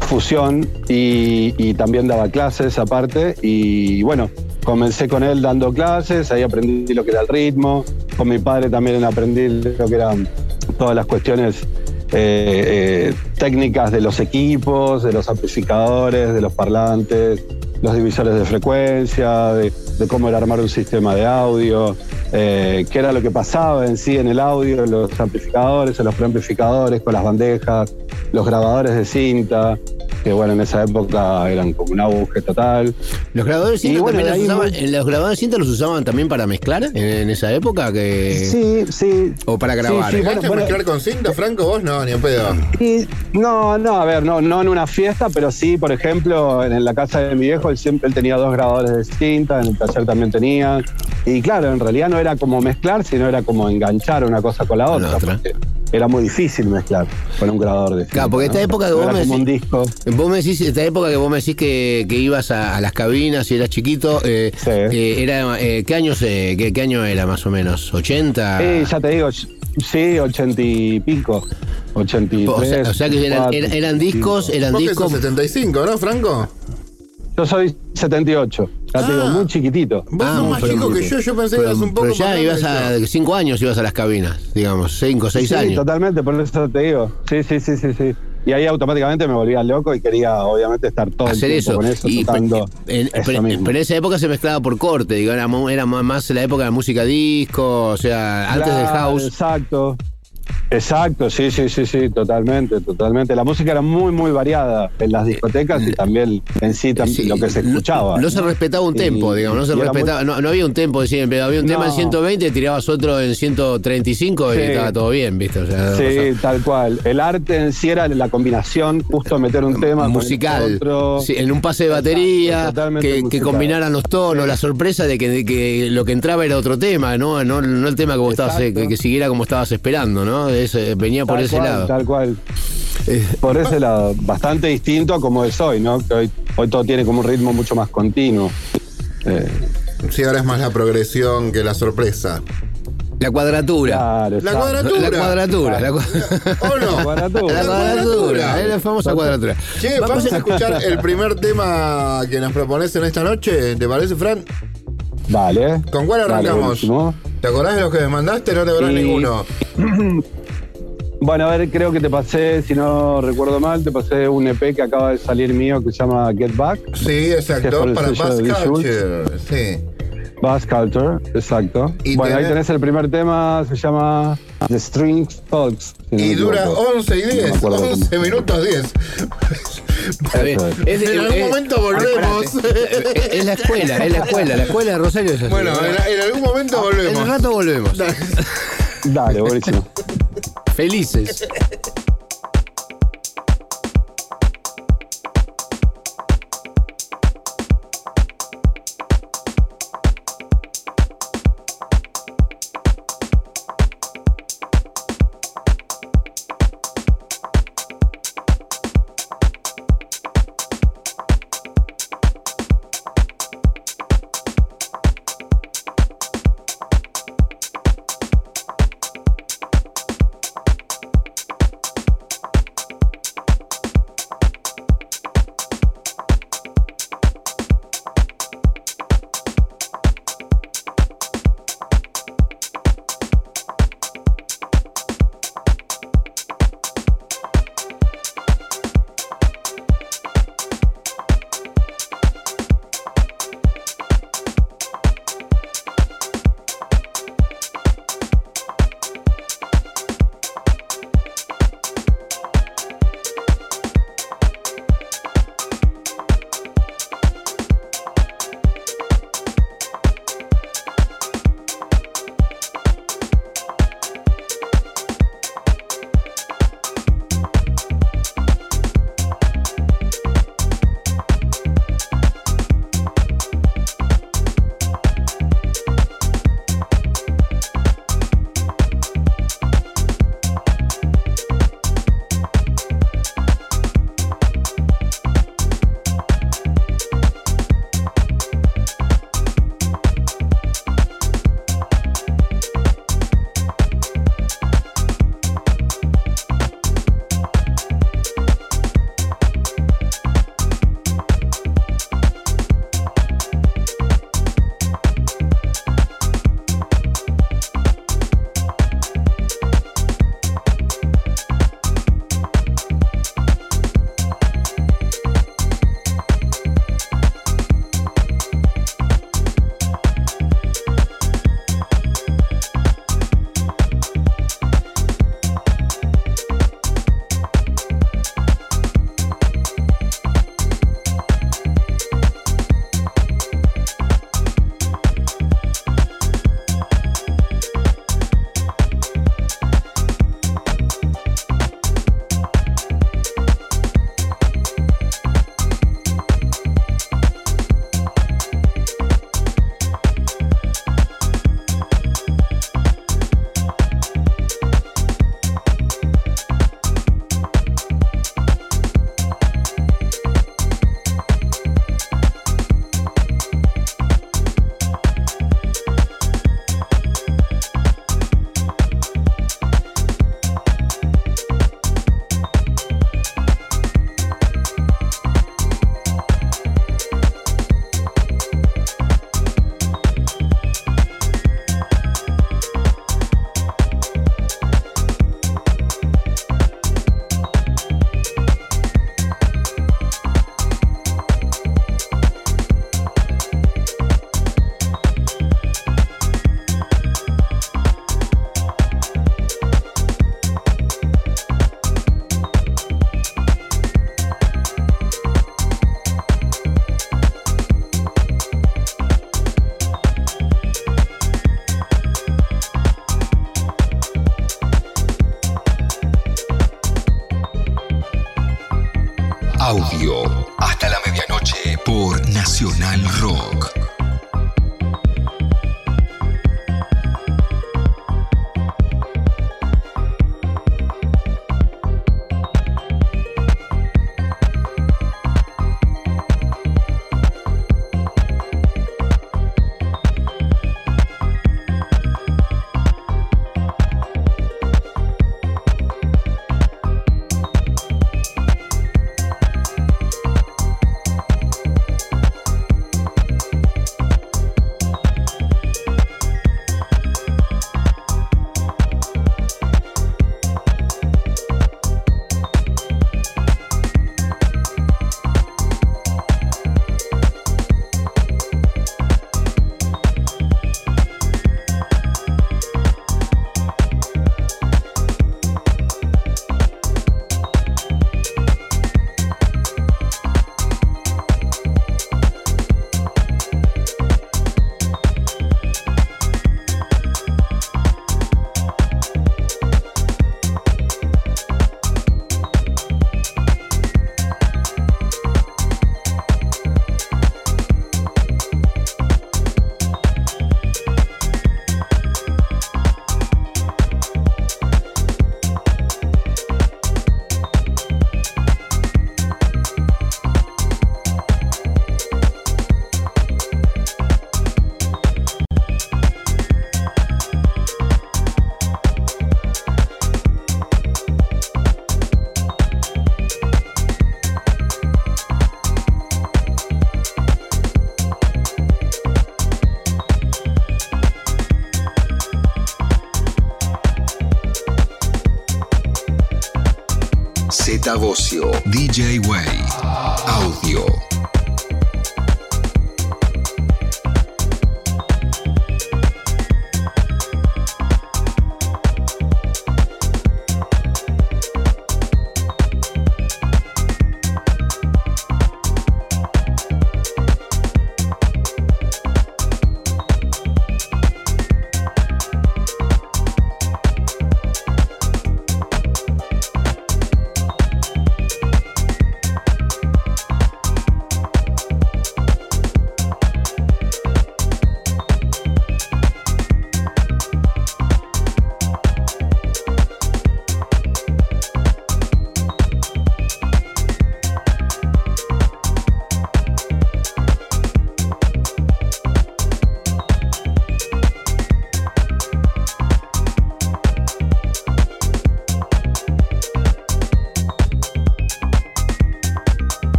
fusión, y, y también daba clases aparte, y bueno, comencé con él dando clases, ahí aprendí lo que era el ritmo, con mi padre también aprendí lo que eran todas las cuestiones eh, eh, técnicas de los equipos, de los amplificadores, de los parlantes, los divisores de frecuencia, de, cómo era armar un sistema de audio, eh, qué era lo que pasaba en sí en el audio, en los amplificadores, en los preamplificadores, con las bandejas, los grabadores de cinta, que bueno, en esa época eran como un auge total. Los grabadores cinta bueno, los usaban, en los grabadores de cinta los usaban también para mezclar en, en esa época que Sí, sí. o para Sí, grabar. sí, ¿Llegaste bueno, a mezclar con cinta, Franco? Vos no, ni en pedo. Y, no, no, a ver, no, no en una fiesta, pero sí, por ejemplo, en, la casa de mi viejo, él siempre él tenía dos grabadores de cinta, en el taller también tenía. Y claro, en realidad no era como mezclar, sino era como enganchar una cosa con la otra. porque Era muy difícil mezclar con un grabador de cinta. Claro, porque esta ¿no? época que No vos me decís, disco. vos me decís, esta época que vos me decís que, que ibas a, a las cabinas y eras chiquito, eh, eh, era, eh, ¿qué años, eh, qué, qué año era más o menos? ¿80? Sí, ya te digo, sí, ochenta y pico. 83. O sea, o sea que eran, 84, eran, eran discos, eran discos. sos 75, ¿no, Franco? Yo soy 78, ya te digo, muy chiquitito. Vos sos más pero- chico que yo, yo pensé que pero- eras un poco Pero ya ibas a cinco años ibas a las cabinas, digamos, cinco, seis sí, años. totalmente, por eso te digo. Sí, sí, sí, sí, sí. Y ahí automáticamente me volvía loco y quería, obviamente, estar todo hacer el tiempo eso. con eso, Y, tocando en- eso pero, mismo. pero en esa época se mezclaba por corte, digo, era, era más la época de música disco, o sea, antes del house. Exacto. Exacto, sí, sí, sí, sí, totalmente, totalmente. La música era muy, muy variada en las discotecas y también en sí, tam- lo que se escuchaba. No se respetaba un Y- tempo, digamos, no se respetaba, no, no había un tempo de siempre, había un tema en No. 120, tirabas otro en 135 y estaba todo bien, ¿viste? O sea, Sí, tal cual. El arte en sí era la combinación, justo meter un tema musical, otro. Sí, en un pase de batería, que, combinaran los tonos, la sorpresa de que, de que lo que entraba era otro tema, no, no, no el tema que, vos estabas, eh, que, que siguiera como estabas esperando, ¿no? Es, eh, venía por ese cual, lado. Eh. Tal cual. Por ese lado, bastante distinto a como es hoy, ¿no? Que hoy, hoy todo tiene como un ritmo mucho más continuo. Eh, Sí, ahora es más la progresión que la sorpresa. La cuadratura. claro, La cuadratura. La cuadratura. La, cua- ¿O no? La cuadratura. la cuadratura. Es la famosa cuadratura. Che, vamos a escuchar el primer tema que nos propones en esta noche. ¿Te parece, Fran? Vale. ¿Con cuál Dale, arrancamos? ¿Te acordás de los que me mandaste? No te acordás Y- ninguno. <clears throat> Bueno, a ver, creo que te pasé, si no recuerdo mal, te pasé un EP que acaba de salir mío que se llama Get Back. Sí, exacto. Para Bass. Culture. Sí. Bass Culture, exacto. Y bueno, ahí tenés- el primer tema, se llama The Strings Talks. si no Y dura equivoco. 11 y No me 10. acuerdo cómo. 11 minutos 10. Está bien. Eso es. En algún es- momento volvemos. Es es la escuela, es la escuela, la escuela de Rosario es así. Bueno, en, en algún momento En volvemos. un rato volvemos. <laughs> Dale, buenísimo. Felices. <laughs>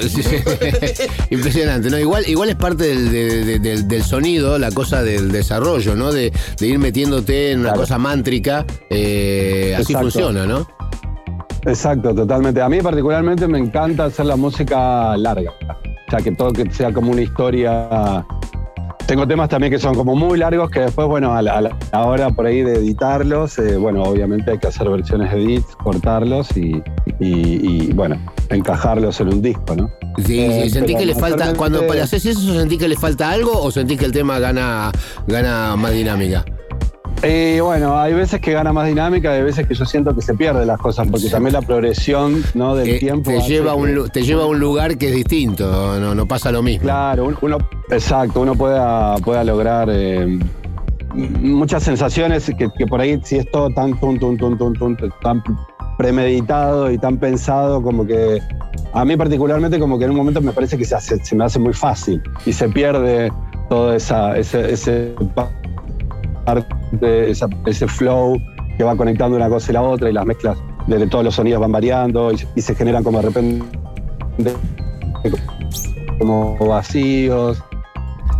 <laughs> Impresionante, ¿no? Igual, igual es parte del, de- de- del- del sonido, la cosa del desarrollo, ¿no? De, de ir metiéndote en una cosa mántrica. eh, así funciona, ¿no? Exacto, totalmente. A mí particularmente me encanta hacer la música larga. O sea, que todo que sea como una historia. Tengo temas también que son como muy largos que después, bueno, a la, a la hora por ahí de editarlos, eh, bueno, obviamente hay que hacer versiones de edits, cortarlos y, y- y, bueno, encajarlos en un disco, ¿no? Sí, Eh, sí, sentí pero que le falta. Cuando haces eso, ¿sentí que le falta algo o sentí que el tema gana, gana más dinámica? Y bueno, hay veces que gana más dinámica, hay veces que yo siento que se pierden las cosas, porque también la progresión ¿no? del Eh, tiempo. te, lleva a un, que- te lleva a un lugar que es distinto, no, no pasa lo mismo. Claro, un- uno, exacto, uno pueda, pueda lograr eh, muchas sensaciones que, que por ahí, si es todo tan, tun, tun, tun, tan premeditado y tan pensado, como que a mí particularmente como que en un momento me parece que se, hace- se me hace muy fácil y se pierde todo esa, ese, ese parte, esa- ese flow que va conectando una cosa y la otra y las mezclas de, todos los sonidos van variando y, y se generan como de repente como vacíos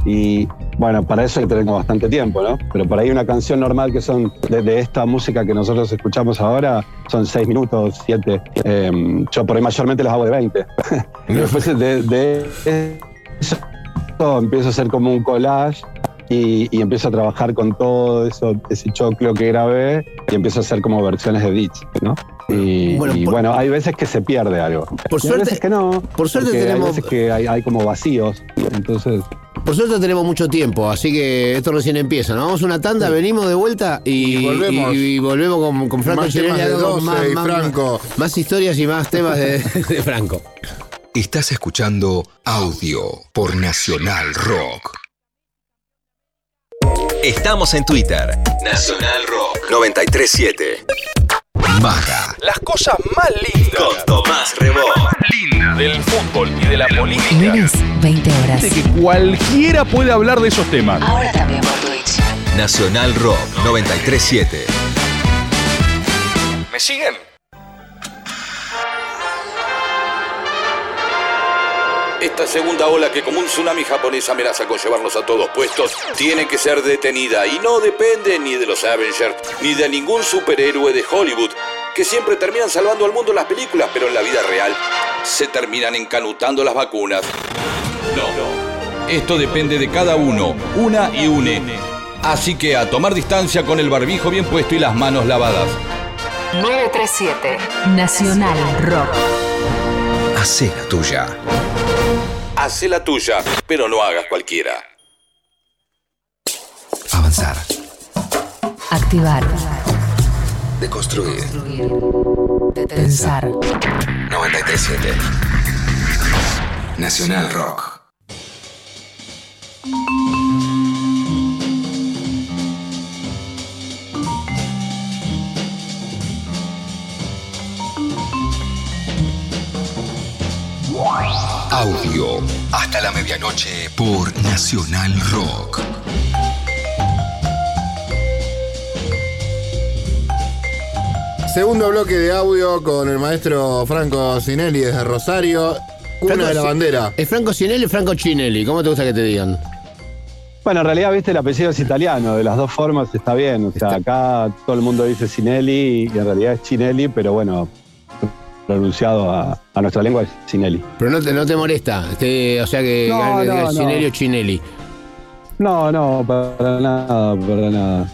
y bueno, para eso tener bastante tiempo, ¿no? Pero por ahí una canción normal que son de, esta música que nosotros escuchamos ahora son seis minutos, siete. Eh, yo por ahí mayormente las hago de 20. y <laughs> después de, de eso empiezo a hacer como un collage y, y empiezo a trabajar con todo eso, ese choclo que grabé y empiezo a hacer como versiones de beats, ¿no? Y Bueno, y por- bueno, hay veces que se pierde algo. Por Y hay suerte- veces que no. por suerte tenemos- Hay veces que hay, hay como vacíos. Entonces. Por suerte tenemos mucho tiempo, así que esto recién empieza. ¿no? Vamos a una tanda, venimos de vuelta y, Y volvemos. y- y volvemos con, con Franco Más Chirelli, de algo 12 y Franco. Más historias y más temas de, <laughs> de Franco. Estás escuchando audio por Nacional Rock. Estamos en Twitter. Nacional Rock 937. Baja. Las cosas más lindas. Con Tomás Rebó. Linda del fútbol y de la política. Lunes, 20 horas. De que cualquiera puede hablar de esos temas. Ahora también por Twitch. Nacional Rock 937. ¿Me siguen? Esta segunda ola que como un tsunami japonés amenaza con llevarnos a todos puestos, tiene que ser detenida y no depende ni de los Avengers ni de ningún superhéroe de Hollywood, que siempre terminan salvando al mundo en las películas, pero en la vida real se terminan encanutando las vacunas. No, esto depende de cada uno, una y une. Así que a tomar distancia con el barbijo bien puesto y las manos lavadas. 937. Nacional Rock. Hacé la tuya. Hacé la tuya, pero no hagas cualquiera. Avanzar. Activar. Deconstruir. Pensar. 937. Nacional Rock. Audio. Hasta la medianoche por Nacional Rock. Segundo bloque de audio con el maestro Franco Sinelli desde Rosario. Cuna Franco de la bandera. ¿Es Franco Cinelli o Franco Chinelli? ¿Cómo te gusta que te digan? Bueno, en realidad, viste, el apellido es italiano, de las dos formas está bien. O sea, acá todo el mundo dice Cinelli y en realidad es Chinelli, pero bueno, pronunciado a, a nuestra lengua es Cinelli. Pero no te, no te molesta. Te- o sea que No, no. Cinelli o Chinelli. No, no, para nada, para nada.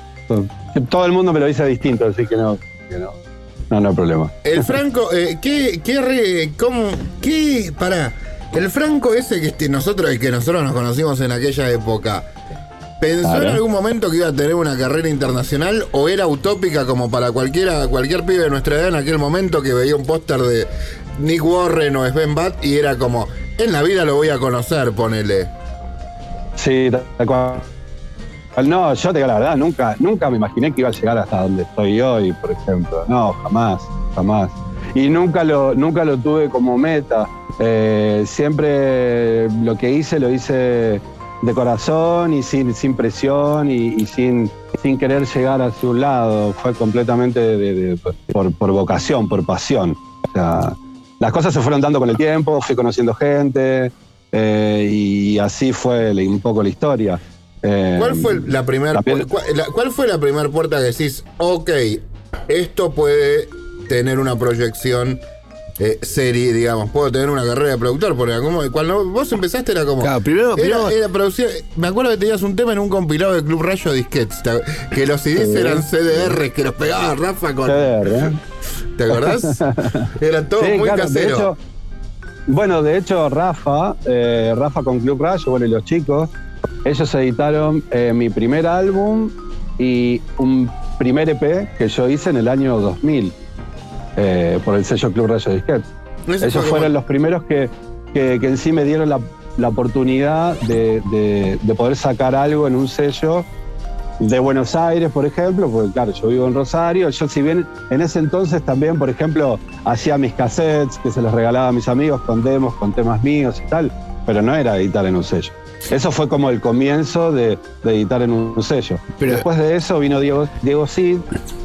Todo el mundo me lo dice distinto, así que no, que no, no, no hay problema. El Franco, eh, ¿qué, qué, re- cómo, qué, pará, el Franco ese que este, nosotros, el que nosotros nos conocimos en aquella época, ¿pensó Claro. en algún momento que iba a tener una carrera internacional o era utópica como para cualquiera, cualquier pibe de nuestra edad en aquel momento que veía un póster de Nick Warren o Sven Bat y era como, en la vida lo voy a conocer, ponele. Sí, tal cual. No, yo te digo la verdad, nunca, nunca me imaginé que iba a llegar hasta donde estoy hoy, por ejemplo. No, jamás, jamás. Y nunca lo, nunca lo tuve como meta. Eh, siempre lo que hice lo hice de corazón y sin, sin presión y, y sin, sin querer llegar hacia un lado. Fue completamente de- de- por, por vocación, por pasión. O sea, las cosas se fueron dando con el tiempo, fui conociendo gente eh, y así fue un poco la historia. Eh, ¿Cuál fue la primera cuál fue la primera puerta que decís, ok, esto puede tener una proyección eh, serie, digamos, puedo tener una carrera de productor? Porque como, cuando vos empezaste era como. Claro, primero- era, primero- era producir- me acuerdo que tenías un tema en un compilado de Club Rayo Disquets, que los CDs eran CDR, que los pegaba Rafa con. CDR, ¿eh? <laughs> ¿Te acordás? Era todo Sí, muy claro, de casero. hecho- bueno, de hecho, Rafa, eh, Rafa con Club Rayo, bueno, y los chicos, ellos editaron eh, mi primer álbum y un primer EP que yo hice en el año 2000 eh, por el sello Club Rayo Disquet. Ellos fue fueron los primeros que, que- que en sí me dieron la, la oportunidad de, de- de poder sacar algo en un sello de Buenos Aires, por ejemplo, porque claro, yo vivo en Rosario. Yo, si bien en ese entonces también, por ejemplo, hacía mis cassettes que se los regalaba a mis amigos con demos, con temas míos y tal, pero no era editar en un sello. Eso fue como el comienzo de, de editar en un sello. Pero- Después de eso vino Diego, Diego Cid.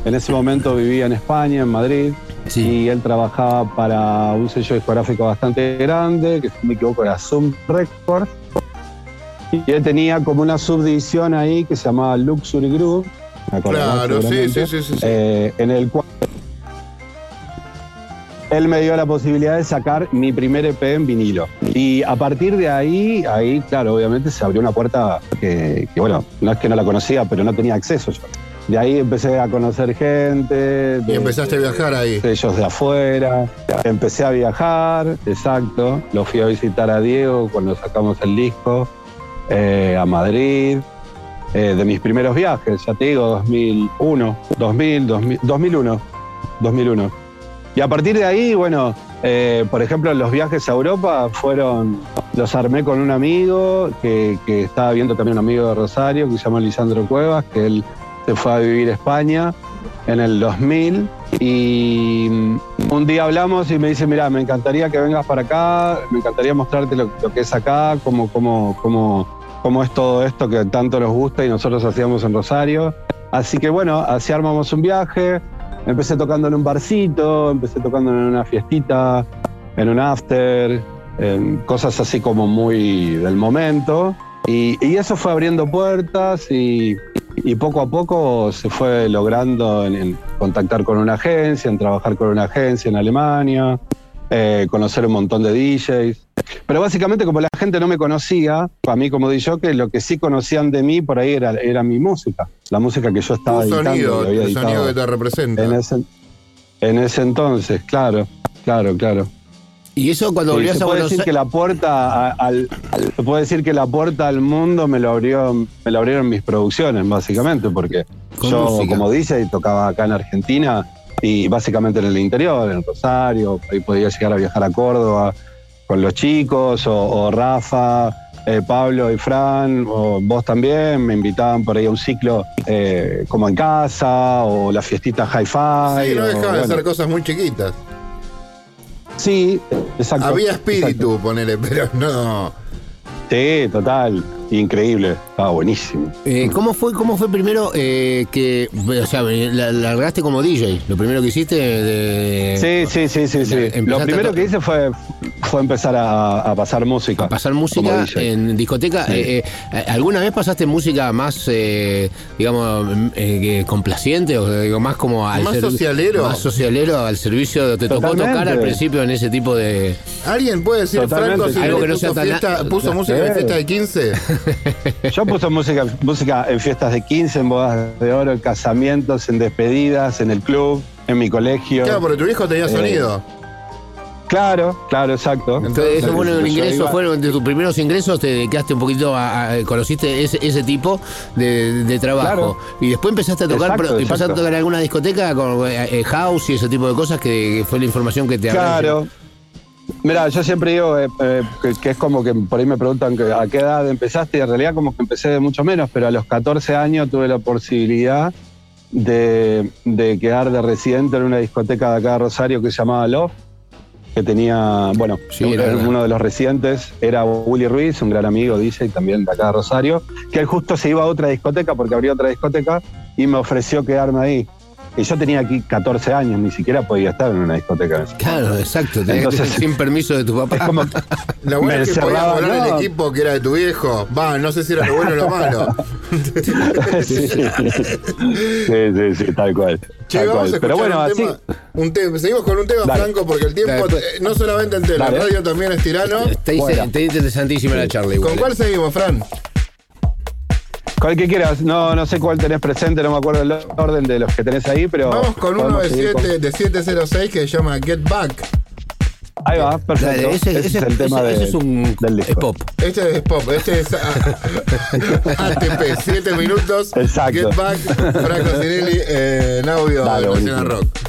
En ese momento vivía en España, en Madrid. Y él trabajaba para un sello discográfico bastante grande, que si no me equivoco era Zoom Records. Y él tenía como una subdivisión ahí que se llamaba Luxury Group. ¿me acordarás Claro, sí, sí, sí, sí. Eh, en el cual él me dio la posibilidad de sacar mi primer EP en vinilo. Y a partir de ahí, ahí, claro, obviamente se abrió una puerta que, que, bueno, no es que no la conocía, pero no tenía acceso yo. De ahí empecé a conocer gente. Y empezaste a viajar ahí. Ellos de afuera. Empecé a viajar, exacto. Lo fui a visitar a Diego cuando sacamos el disco, eh, a Madrid. eh, de mis primeros viajes, ya te digo, 2001, 2000, 2000 2001, 2001. Y a partir de ahí, bueno, eh, por ejemplo, los viajes a Europa fueron, los armé con un amigo que, que estaba viendo también un amigo de Rosario, que se llama Lisandro Cuevas, que él se fue a vivir a España en el 2000 y mm, un día hablamos y me dice, mira, me encantaría que vengas para acá, me encantaría mostrarte lo, lo que es acá, cómo, cómo, cómo, cómo es todo esto que tanto nos gusta y nosotros hacíamos en Rosario. Así que bueno, así armamos un viaje, empecé tocando en un barcito, empecé tocando en una fiestita, en un after, en cosas así como muy del momento. Y, y eso fue abriendo puertas y, y poco a poco se fue logrando en, en contactar con una agencia, en trabajar con una agencia en Alemania, eh, conocer un montón de DJs. Pero básicamente como la gente no me conocía, a mí como DJ, que lo que sí conocían de mí por ahí era, era mi música, la música que yo estaba editando, sonido, había el editado sonido que te representa. En ese, en ese entonces, claro, claro, claro. Y eso cuando Sí, volvías se a Buenos decir Aires. que la puerta al, se puede decir que la puerta al mundo me lo abrió me lo abrieron mis producciones básicamente porque yo música. como DJ tocaba acá en Argentina y básicamente en el interior en Rosario ahí podía llegar a viajar a Córdoba con los chicos o, o Rafa eh, Pablo y Fran o vos también me invitaban por ahí a un ciclo eh, como en casa o la fiestita hi-fi Sí, no dejaban de bueno. hacer cosas muy chiquitas. Sí exacto Había exacto. espíritu, ponele, pero no. Sí, total. Increíble. Estaba buenísimo. Eh, ¿cómo, fue, ¿Cómo fue primero eh, que. O sea, la, largaste como DJ? Lo primero que hiciste de. Sí, sí, sí, sí, sí. Lo a primero que hice fue, fue empezar a, a pasar música. pasar como música en discoteca. Sí. Eh, eh, ¿Alguna vez pasaste música más, eh, digamos, eh, complaciente o digo, más como al Más socialero. Más socialero al servicio? ¿Te tocó Totalmente. tocar al principio en ese tipo de. ¿Alguien puede decir, Totalmente. Franco, si Algo que no puso, sea tan- fiesta- puso <laughs> música de Sí. fiesta de 15? Yo <laughs> puse música, música en fiestas de 15, en bodas de oro, en casamientos, en despedidas, en el club, en mi colegio. Claro, porque tu hijo tenía Eh, sonido. Claro, claro, exacto. Entonces, eso bueno, un Yo ingreso, fueron de tus primeros ingresos, te dedicaste un poquito a, a- conociste ese, ese tipo de, de trabajo. Claro. Y después empezaste a tocar, Exacto, pero- y pasaste a tocar en alguna discoteca con eh, eh, house y ese tipo de cosas que, que fue la información que te Claro. Mira, yo siempre digo eh, eh, que, que es como que por ahí me preguntan que a qué edad empezaste y en realidad como que empecé de mucho menos, pero a los 14 años tuve la posibilidad de, de quedar de residente en una discoteca de acá de Rosario que se llamaba Love, que tenía, bueno, Sí, era verdad. uno de los residentes era Willy Ruiz, un gran amigo, dice, y también de acá de Rosario, que él justo se iba a otra discoteca porque abrió otra discoteca y me ofreció quedarme ahí. Y yo tenía aquí 14 años, ni siquiera podía estar en una discoteca. Claro, exacto. que Entonces- ser sin permiso de tu papá. Es como, <laughs> Lo bueno Me es que podías volar el equipo que era de tu viejo. Va, no sé si era lo bueno o lo malo. <laughs> sí, sí, sí, sí, tal cual. Che, tal vamos cual. a Pero bueno, un, así. tema, un tema. Seguimos con un tema, Dale. Franco, porque el tiempo, Dale. eh, no solamente en la radio también es tirano. Está, Bueno. está interesantísima la charla igual. ¿Con cuál seguimos, Fran? Cual que quieras, no, no sé cuál tenés presente, no me acuerdo el orden de los que tenés ahí, pero. Vamos con uno de, siete, de 706 que se llama Get Back. con- Ahí va, perfecto. Dale, ese, ese, ese- es el tema ese- de, ese es un del es pop. Este es pop, este es ATP, <laughs> 7 minutos. Exacto. Get Back, Franco Cirelli eh, en audio Dale, de Nacional buenísimo. Rock.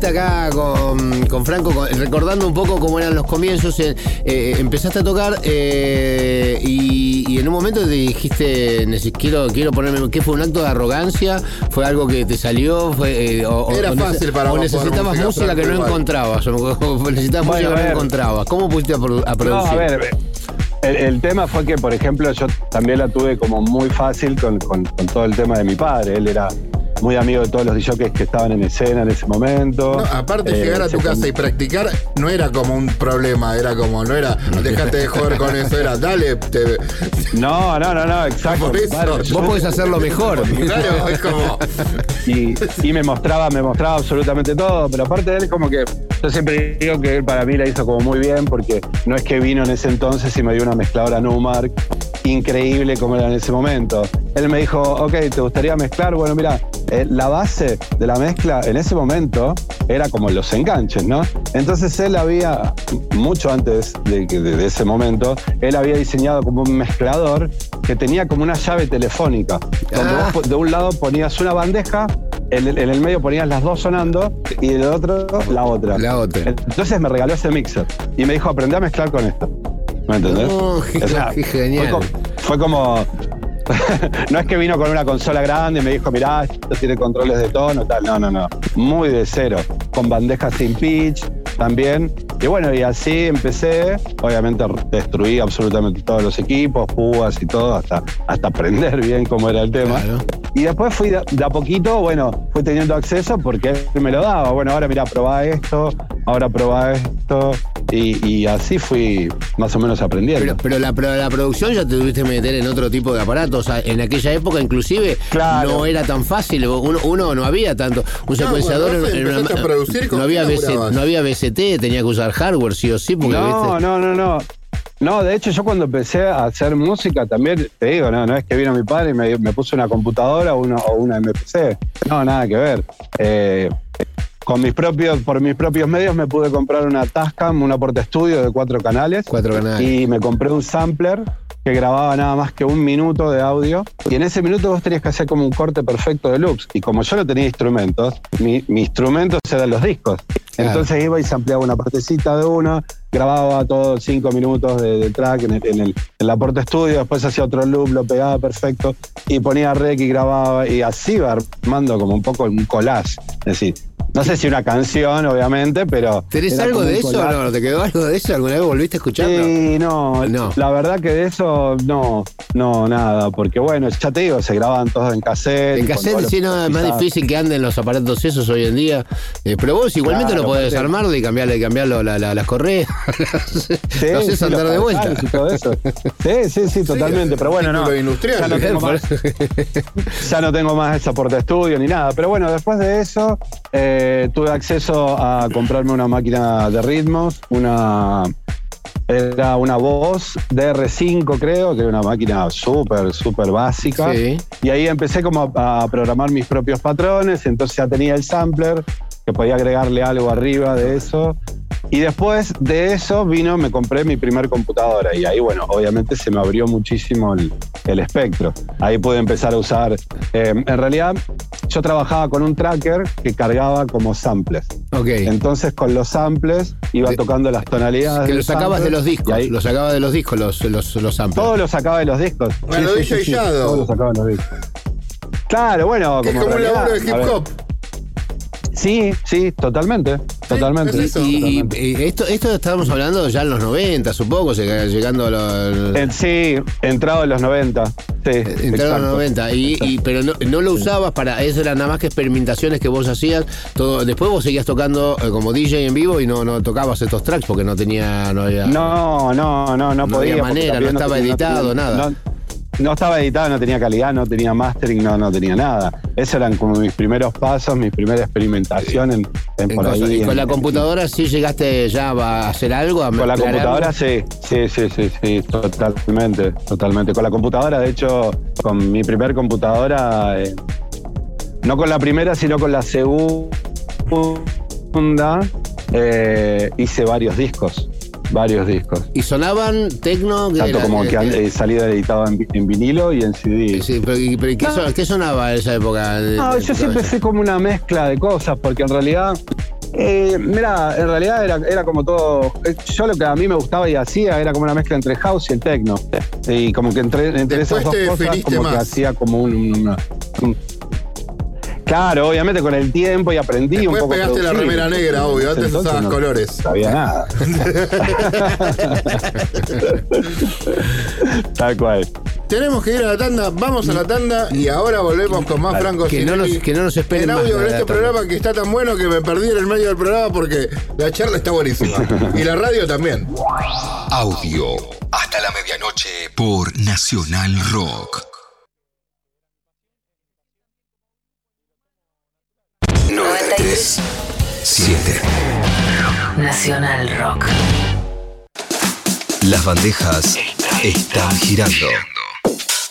Vuelta acá con, con Franco, con- recordando un poco cómo eran los comienzos. eh, eh, empezaste a tocar eh, y, y en un momento te dijiste, "Neces- quiero, quiero ponerme. ¿Qué fue un acto de arrogancia? ¿Fue algo que te salió? Fue, eh, o, Era o fácil para o vos necesitabas música, música que no igual. encontrabas. O, necesitabas Bueno, música que no encontrabas. ¿Cómo pusiste a, produ- a No, producir? a ver, el, el tema fue que, por ejemplo, yo también la tuve como muy fácil con, con- con todo el tema de mi padre. Él era muy amigo de todos los DJs que estaban en escena en ese momento. No, aparte Eh, llegar a tu casa y practicar no era como un problema, era como, no era, dejate de joder con eso, era, dale, te- <laughs> No, no, no, no, exacto. Vos yo- podés <laughs> hacerlo mejor. claro, es como, y, y me mostraba, me mostraba absolutamente todo, pero aparte de él como que yo siempre digo que él para mí la hizo como muy bien porque no es que vino en ese entonces y me dio una mezcladora Numark increíble como era en ese momento. Él me dijo, ok, ¿te gustaría mezclar? Bueno, mira, eh, la base de la mezcla en ese momento era como los enganches, ¿no? Entonces él había, mucho antes de, que- de- de ese momento, él había diseñado como un mezclador que tenía como una llave telefónica, donde Ah. vos po- de un lado ponías una bandeja, en el, en el medio ponías las dos sonando y del otro la otra. La otra. Entonces me regaló ese mixer y me dijo, aprendí a mezclar con esto. ¿Me entendés? No, qué- O sea, qué genial. Fue como... <laughs> no es que vino con una consola grande y me dijo, mirá, esto tiene controles de tono, tal. No, no, no. Muy de cero. Con bandejas sin pitch también. Y bueno, y así empecé. Obviamente destruí absolutamente todos los equipos, púas y todo, hasta, hasta aprender bien cómo era el tema. Y después fui de, de a poquito, bueno, fui teniendo acceso porque él me lo daba. Bueno, ahora mira, probá esto, ahora probá esto. Y, y así fui más o menos aprendiendo. Pero, pero la, pero la producción ya te tuviste que meter en otro tipo de aparatos. O sea, en aquella época, inclusive, Claro. no era tan fácil. Uno, uno no había tanto. Un secuenciador cuando vos en- en empezaste a producir, ¿con no, había BC no había BCT, tenía que usar hardware, sí o sí, porque No, ¿viste? no, no, no. No, de hecho yo cuando empecé a hacer música también, te digo, no, no es que vino mi padre y me, me puso una computadora o una, o una MPC. No, nada que ver. Eh, con mis propios, por mis propios medios me pude comprar una Tascam, una porta estudio de cuatro canales. Cuatro canales. Y me compré un sampler que grababa nada más que un minuto de audio. Y en ese minuto vos tenías que hacer como un corte perfecto de loops. Y como yo no tenía instrumentos, mi, mi instrumentos eran los discos. Claro. Entonces iba y sampleaba una partecita de uno, grababa todos cinco minutos de, de track en, el, en, el, en la porta estudio, después hacía otro loop, lo pegaba perfecto y ponía rec y grababa. Y así iba armando como un poco un collage. Es decir, no sé si una canción, obviamente, pero. ¿Tenés algo de eso no? ¿Te quedó algo de eso? ¿Alguna vez volviste a escucharlo? Sí, no, No. La verdad que de eso no, no, nada. Porque bueno, ya te digo, se grababan todos en cassette. En cassette sí, no, es más difícil que anden los aparatos esos hoy en día. Eh, pero vos igualmente Claro, lo podés armarle y cambiarle, cambiarlo la- la- las correas. <laughs> Sí, lo haces sí, andar de vuelta. todo eso. Sí, sí, sí, totalmente. pero bueno, no. industrial. Ya no, tengo más, ya no tengo más esa porta estudio ni nada. Pero bueno, después de eso eh, tuve acceso a comprarme una máquina de ritmos, una era una voz DR5 creo, que era una máquina súper, súper básica. Sí. Y ahí empecé como a, a programar mis propios patrones, entonces ya tenía el sampler, que podía agregarle algo arriba de eso. Y después de eso vino, me compré mi primer computadora y ahí, bueno, obviamente se me abrió muchísimo el, el espectro. Ahí pude empezar a usar, eh, en realidad yo trabajaba con un tracker que cargaba como samples. Ok. Entonces con los samples iba De- tocando las tonalidades. Que del lo sacabas de los discos, ahí- lo sacabas de los discos, los, los, los samples. todo lo sacaba de los discos. Bueno, DJ Shadow. todo lo sacaba de los discos. Claro, bueno, Que es como como un laburo de hip hop. Sí, sí, totalmente, totalmente. Y, y- Totalmente. y esto, esto estábamos hablando ya en los 90, supongo, llega- llegando a los. Eh, sí, entrado en los 90. Sí, Entraron en exacto. los 90 y, y- pero no, no lo usabas para eso eran nada más que experimentaciones que vos hacías todo después vos seguías tocando eh, como DJ en vivo y no, no tocabas estos tracks porque no tenía no había No, no, no, no, No podía. había manera, no estaba editado, nada. No, estaba editado, no tenía calidad, no tenía mastering, no, no tenía nada. Esos eran como mis primeros pasos, mi primera experimentación en, en en por ahí. y con en- la computadora sí llegaste ya a hacer algo a Con la computadora algo? sí, sí, sí, sí, sí, totalmente, totalmente. Con la computadora, de hecho, con mi primer computadora, eh, no con la primera, sino con la segunda, eh, hice varios discos. Varios discos. ¿Y sonaban tecno? Tanto era- como que han eh, salido editado en, vi- en vinilo y en CD. Sí, pero, ¿y ¿qué, No. son- qué sonaba en esa época? No, yo siempre fui como una mezcla de cosas, porque en realidad, eh, mira, en realidad era, era como todo. eh, Yo lo que a mí me gustaba y hacía era como una mezcla entre house y el techno. Y como que entre, entre esas dos cosas, como que hacía como un. un- un- Claro, obviamente con el tiempo y aprendí Después un poco. pegaste la remera negra, obvio. Antes Entonces usabas no colores. sabía nada. <laughs> Tal cual. Tenemos que ir a la tanda, vamos a la tanda y ahora volvemos con más Franco que no nos- que no nos esperen En más audio la este programa que está tan bueno que me perdí en el medio del programa porque la charla está buenísima. <laughs> y la radio también. Audio. Hasta la medianoche por Nacional Rock. 93 7 Nacional Rock. Las bandejas están girando.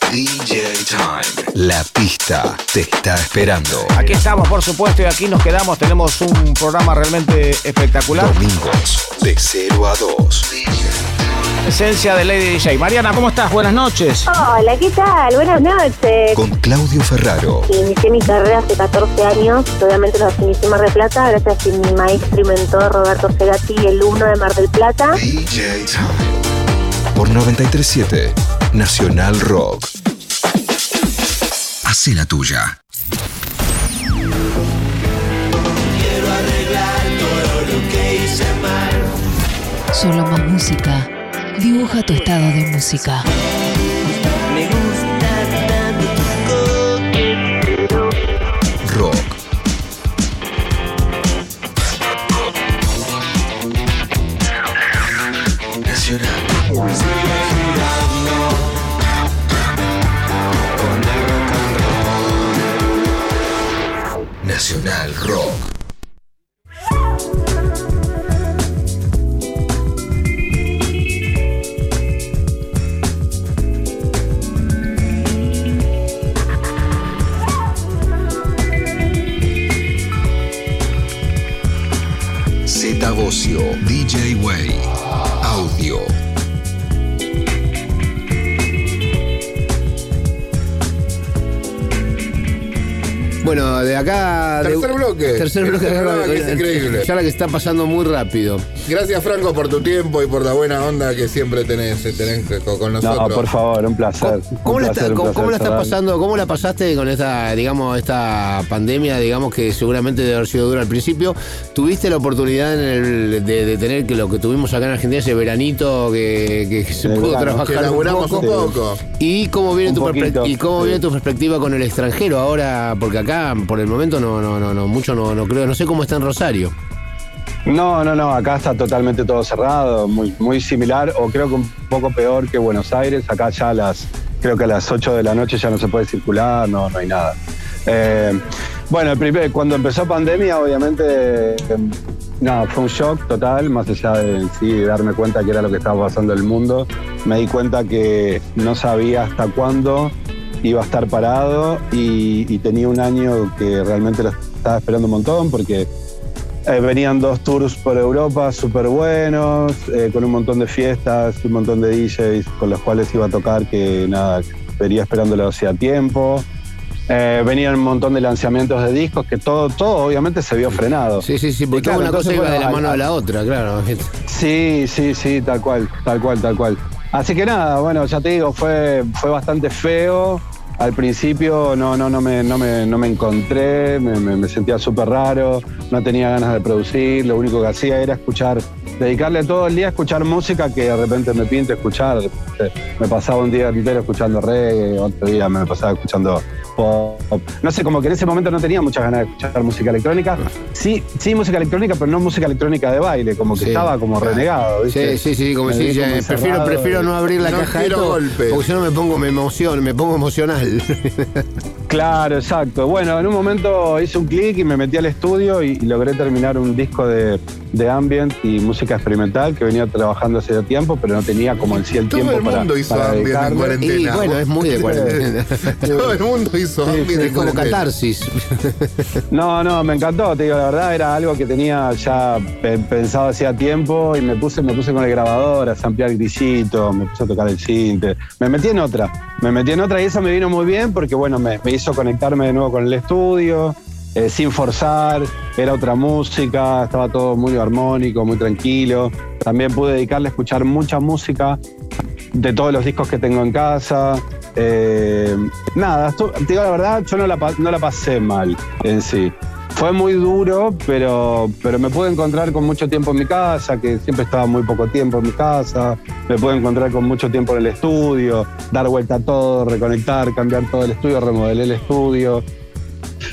DJ Time. La pista te está esperando. Aquí estamos, por supuesto, y aquí nos quedamos. Tenemos un programa realmente espectacular. Domingos de 0 a 2. Esencia de Lady DJ. Mariana, ¿cómo estás? Buenas noches. Hola, ¿qué tal? Buenas noches. Con Claudio Ferraro. Inicié mi carrera hace 14 años, obviamente los inicié en Mar del Plata, gracias a mi maestro y mentor Roberto Segati, el 1 de Mar del Plata. DJ Time. Por 937 Nacional Rock. Hace la tuya. Quiero arreglar todo lo que hice mal. Solo más música. Dibuja tu estado de música. Rock. Nacional. Nacional Rock. Z Bocio, DJ Way, Bueno, de acá. de- Tercer bloque. Tercer bloque. Tercer <laughs> bloque, es increíble. Ya la que está pasando muy rápido. Gracias Franco por tu tiempo y por la buena onda que siempre tenés, tenés con nosotros. No, por favor, un placer. ¿Cómo, Un la, placer, está, un cómo, placer cómo la estás pasando? ¿Cómo la pasaste con esta, digamos, esta pandemia, digamos que seguramente debe haber sido dura al principio? ¿Tuviste la oportunidad en el- de, de tener que lo que tuvimos acá en Argentina, ese veranito que, que se El pudo verano, trabajar que un poco? un poco. ¿Y cómo viene, Un tu, perpe- poquito, y cómo sí. viene tu perspectiva con el extranjero ahora? Porque acá, por el momento, no, no, no, mucho no, no creo. No sé cómo está en Rosario. No, no, no, acá está totalmente todo cerrado, muy, muy similar, o creo que un poco peor que Buenos Aires. Acá ya a las, creo que a las 8 de la noche ya no se puede circular, no, no hay nada. Eh, bueno, el primer- cuando empezó pandemia, obviamente, eh, no, fue un shock total, más allá de sí darme cuenta que era lo que estaba pasando en el mundo. Me di cuenta que no sabía hasta cuándo iba a estar parado y, y tenía un año que realmente lo estaba esperando un montón porque eh, venían dos tours por Europa súper buenos, eh, con un montón de fiestas, un montón de DJs con los cuales iba a tocar que nada, vería esperándolo hacía tiempo. Eh, venían un montón de lanzamientos de discos que todo, todo obviamente se vio frenado. Sí, sí, sí, porque claro, una cosa iba de la mano a la otra, claro. Sí, sí, sí, tal cual, tal cual, tal cual. Así que nada, bueno, ya te digo, fue, fue bastante feo. Al principio no, no, no, me, no, me, no me encontré, me, me- sentía súper raro, no tenía ganas de producir, lo único que hacía era escuchar, dedicarle todo el día a escuchar música que de repente me pinta escuchar. Me pasaba un día entero escuchando reggae, otro día me pasaba escuchando pop. No sé, como que en ese momento no tenía muchas ganas de escuchar música electrónica. Sí, sí, música electrónica, pero no música electrónica de baile, como que Sí. estaba como renegado. ¿viste? Sí, sí, sí, como si como prefiero, prefiero no abrir la No caja de golpes. porque si no me pongo, me emociono, me pongo emocional. Claro, exacto. Bueno, en un momento hice un clic y me metí al estudio y, y logré terminar un disco de, de ambient y música experimental que venía trabajando hace tiempo, pero no tenía como en sí el Todo tiempo el para, mundo hizo para ambient en cuarentena. Y bueno, es muy de cuarentena. <laughs> Todo el mundo hizo Sí, ambient sí, en Es como cuarentena. catarsis. No, no, me encantó, te digo, la verdad era algo que tenía ya pe- pensado hacía tiempo y me puse, me puse con el grabador a samplear grillito, me puse a tocar el cinte, me metí en otra, me metí en otra y eso me vino muy bien porque bueno, me, me hizo conectarme de nuevo con el estudio, eh, sin forzar, era otra música, estaba todo muy armónico, muy tranquilo. También pude dedicarle a escuchar mucha música de todos los discos que tengo en casa. Eh, nada, digo la verdad, yo no la, no la pasé mal en sí. Fue muy duro, pero, pero me pude encontrar con mucho tiempo en mi casa, que siempre estaba muy poco tiempo en mi casa. Me pude encontrar con mucho tiempo en el estudio, dar vuelta a todo, reconectar, cambiar todo el estudio, remodelé el estudio.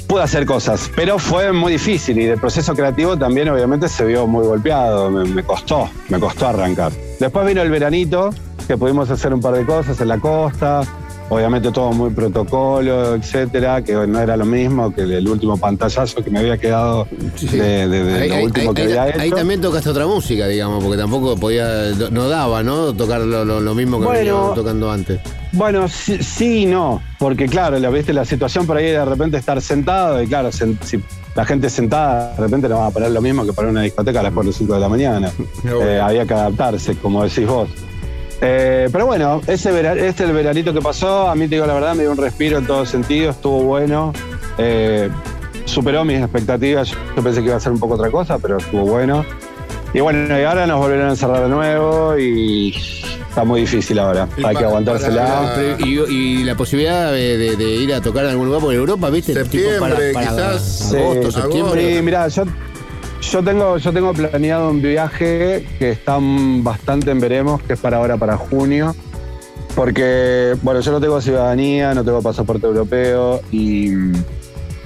Pude hacer cosas, pero fue muy difícil y el proceso creativo también obviamente se vio muy golpeado, me, me costó, me costó arrancar. Después vino el veranito, que pudimos hacer un par de cosas en la costa, obviamente todo muy protocolo, etcétera, que no era lo mismo que el último pantallazo que me había quedado de, de- de Ahí, lo ahí- último que ahí- había ahí hecho. también tocaste otra música, digamos, porque tampoco podía, no daba, ¿no? Tocar lo, lo- lo mismo que Bueno. tocando antes. Bueno, sí, sí y no, porque claro, la, ¿viste? la situación por ahí de repente estar sentado, y claro, sen- si la gente sentada de repente no va a parar lo mismo que para una discoteca a las 4 o 5 de la mañana. <laughs> Eh, había que adaptarse, como decís vos. Eh, pero bueno, ese vera- este el veranito que pasó, a mí te digo la verdad, me dio un respiro en todos sentidos, estuvo bueno. eh, superó mis expectativas, yo pensé que iba a ser un poco otra cosa, pero estuvo bueno. Y bueno, y ahora nos volvieron a encerrar de nuevo y está muy difícil ahora. Y Hay que para- aguantársela. Y, y la posibilidad de, de- de ir a tocar en algún lugar por Europa, ¿viste? Septiembre, quizás. Agosto, Sí, septiembre. Sí, mirá, yo, yo tengo, yo tengo planeado un viaje que está mm, bastante en veremos, que es para ahora, para junio. Porque, bueno, yo no tengo ciudadanía, no tengo pasaporte europeo y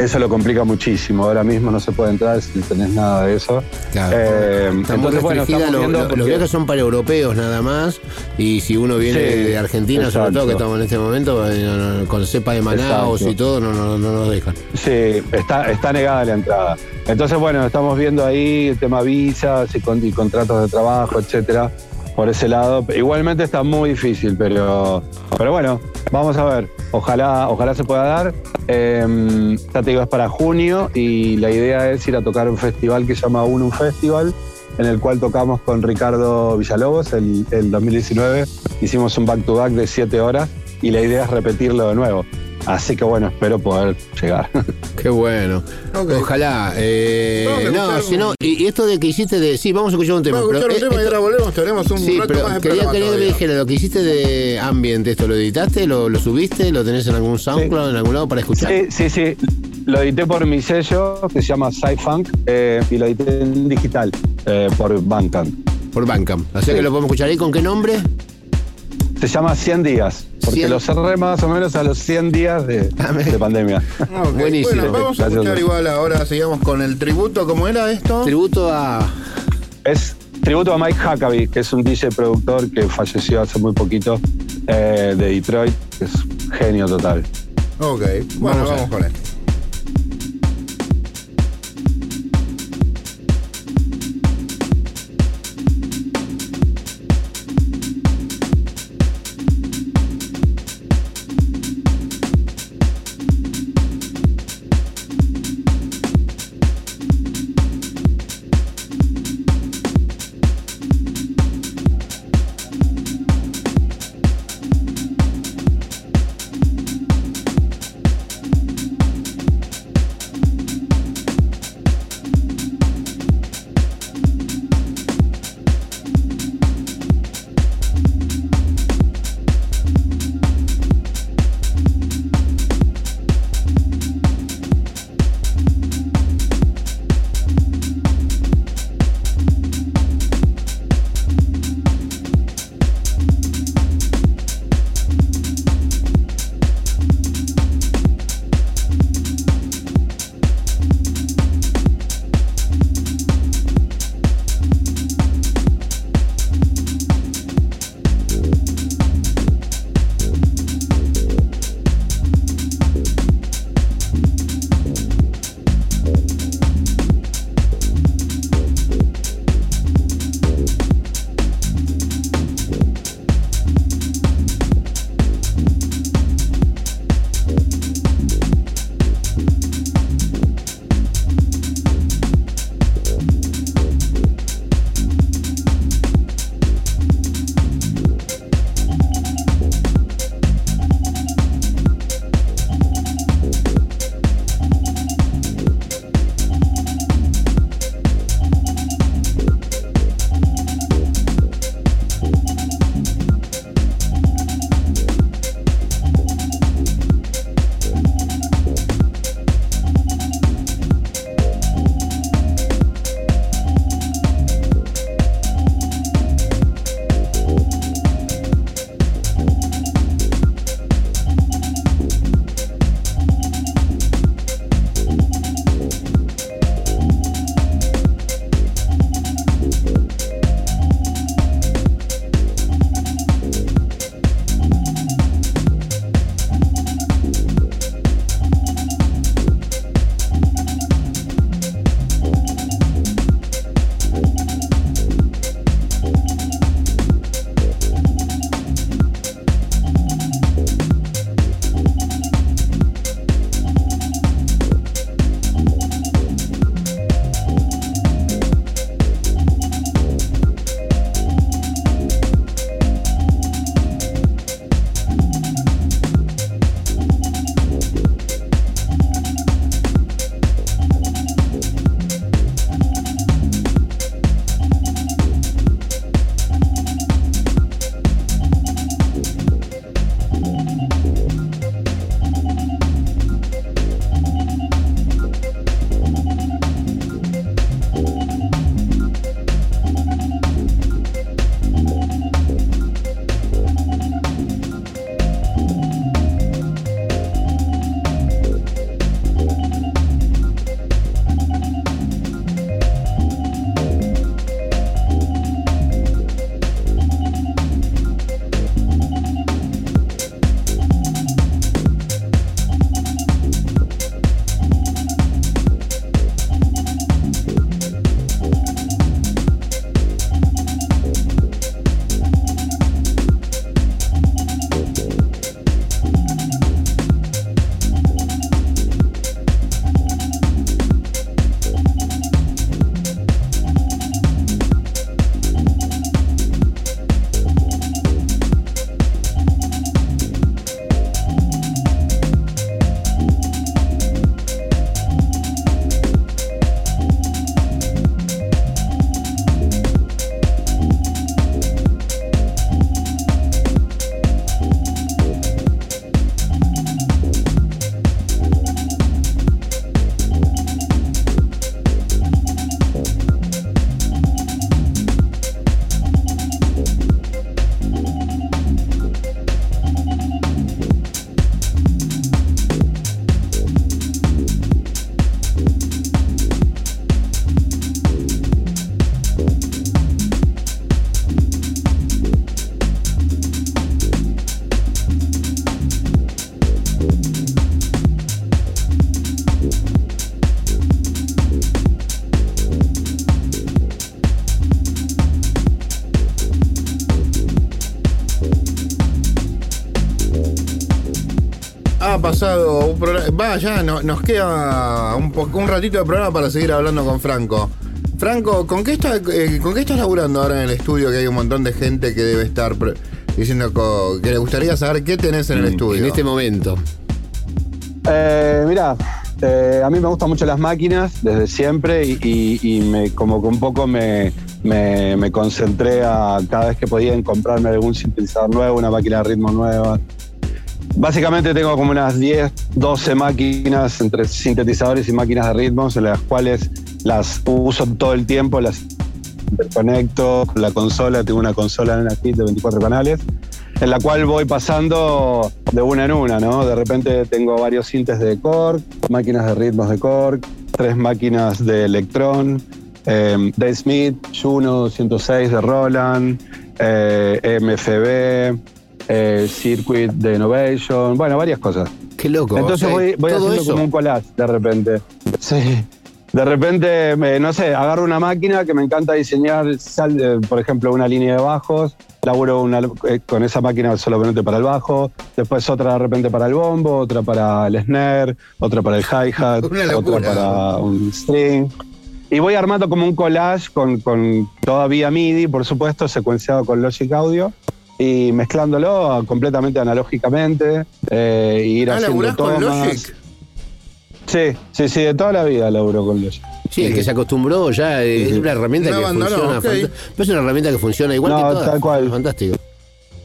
eso lo complica muchísimo. Ahora mismo no se puede entrar si no tenés nada de eso. Claro. Eh, entonces, bueno, estamos lo- viendo lo- los porque- viajes son para europeos nada más. Y si uno viene Sí, de Argentina, sobre todo que estamos en este momento, eh, con cepa de Manaus Exacto. y todo, no, no, no nos dejan. Sí, está, está negada la entrada. Entonces, bueno, estamos viendo ahí el tema visas y, con- y contratos de trabajo, etcétera, por ese lado. Igualmente está muy difícil, pero, pero bueno, vamos a ver. Ojalá, ojalá se pueda dar. Eh, ya te para junio y la idea es ir a tocar un festival que se llama Unum Festival, en el cual tocamos con Ricardo Villalobos el, el 2019. Hicimos un back-to-back de siete horas y la idea es repetirlo de nuevo. Así que bueno, espero poder llegar. <laughs> Qué bueno. Ojalá. eh, no, si no, y, y esto de que hiciste de. Sí, vamos a escuchar un tema. Vamos a escuchar un pero, tema y ahora volvemos, tenemos un Sí, rato pero más de quería, quería que me dijera, lo que hiciste de Ambient, ¿esto lo editaste? ¿Lo, lo subiste? ¿Lo tenés en algún SoundCloud, en algún lado para escuchar? Sí, sí, sí. Lo edité por mi sello, que se llama Sci-Funk, eh, y lo edité en digital, eh, por Bandcamp. Por Bandcamp. Sea que lo podemos escuchar ahí, ¿con qué nombre? Se llama 100 días, porque 100. lo cerré más o menos a los 100 días de, de pandemia. <laughs> Ah. Buenísimo. Bueno, vamos a Gracias. escuchar igual ahora, sigamos con el tributo. ¿Cómo era esto? Tributo a. Es tributo a Mike Huckabee, que es un DJ productor que falleció hace muy poquito eh, de Detroit, que es genio total. Ok, bueno, Vamos vamos con esto. Pasado, un programa, va, ya no- nos queda un, un ratito de programa para seguir hablando con Franco. Franco, ¿con qué, está, eh, ¿con qué estás laburando ahora en el estudio? Que hay un montón de gente que debe estar diciendo que le gustaría saber qué tenés en el estudio. En este momento. Eh, mira, eh, a mí me gustan mucho las máquinas desde siempre y, y- y me, como que un poco me, me- me concentré a cada vez que podía en comprarme algún sintetizador nuevo, una máquina de ritmo nueva. Básicamente tengo como unas 10, 12 máquinas entre sintetizadores y máquinas de ritmos en las cuales las uso todo el tiempo, las interconecto con la consola, tengo una consola en una kit de 24 canales, en la cual voy pasando de una en una, ¿no? De repente tengo varios sintes de Korg, máquinas de ritmos de Korg, tres máquinas de Electron, eh, Dave Smith, Juno 106 de Roland, eh, MFB, eh, Circuit de Innovation, bueno, varias cosas. Qué loco. Entonces o sea, voy, voy haciendo eso. como un collage de repente. Sí. De repente, me- no sé, agarro una máquina que me encanta diseñar, sal- eh, por ejemplo, una línea de bajos, laburo una- eh, con esa máquina solamente para el bajo, después otra de repente para el bombo, otra para el snare, otra para el hi-hat, <laughs> otra para un string. Y voy armando como un collage con, con todavía MIDI, por supuesto, secuenciado con Logic Audio y mezclándolo completamente analógicamente, eh, y ir Ah, haciendo ¿laburás con tomas. Logic? Sí, sí, sí, de toda la vida laburo con Logic. Sí, el que se acostumbró ya es una herramienta No que funciona. pero es una herramienta que funciona igual No, que todas. tal cual. Fantástico.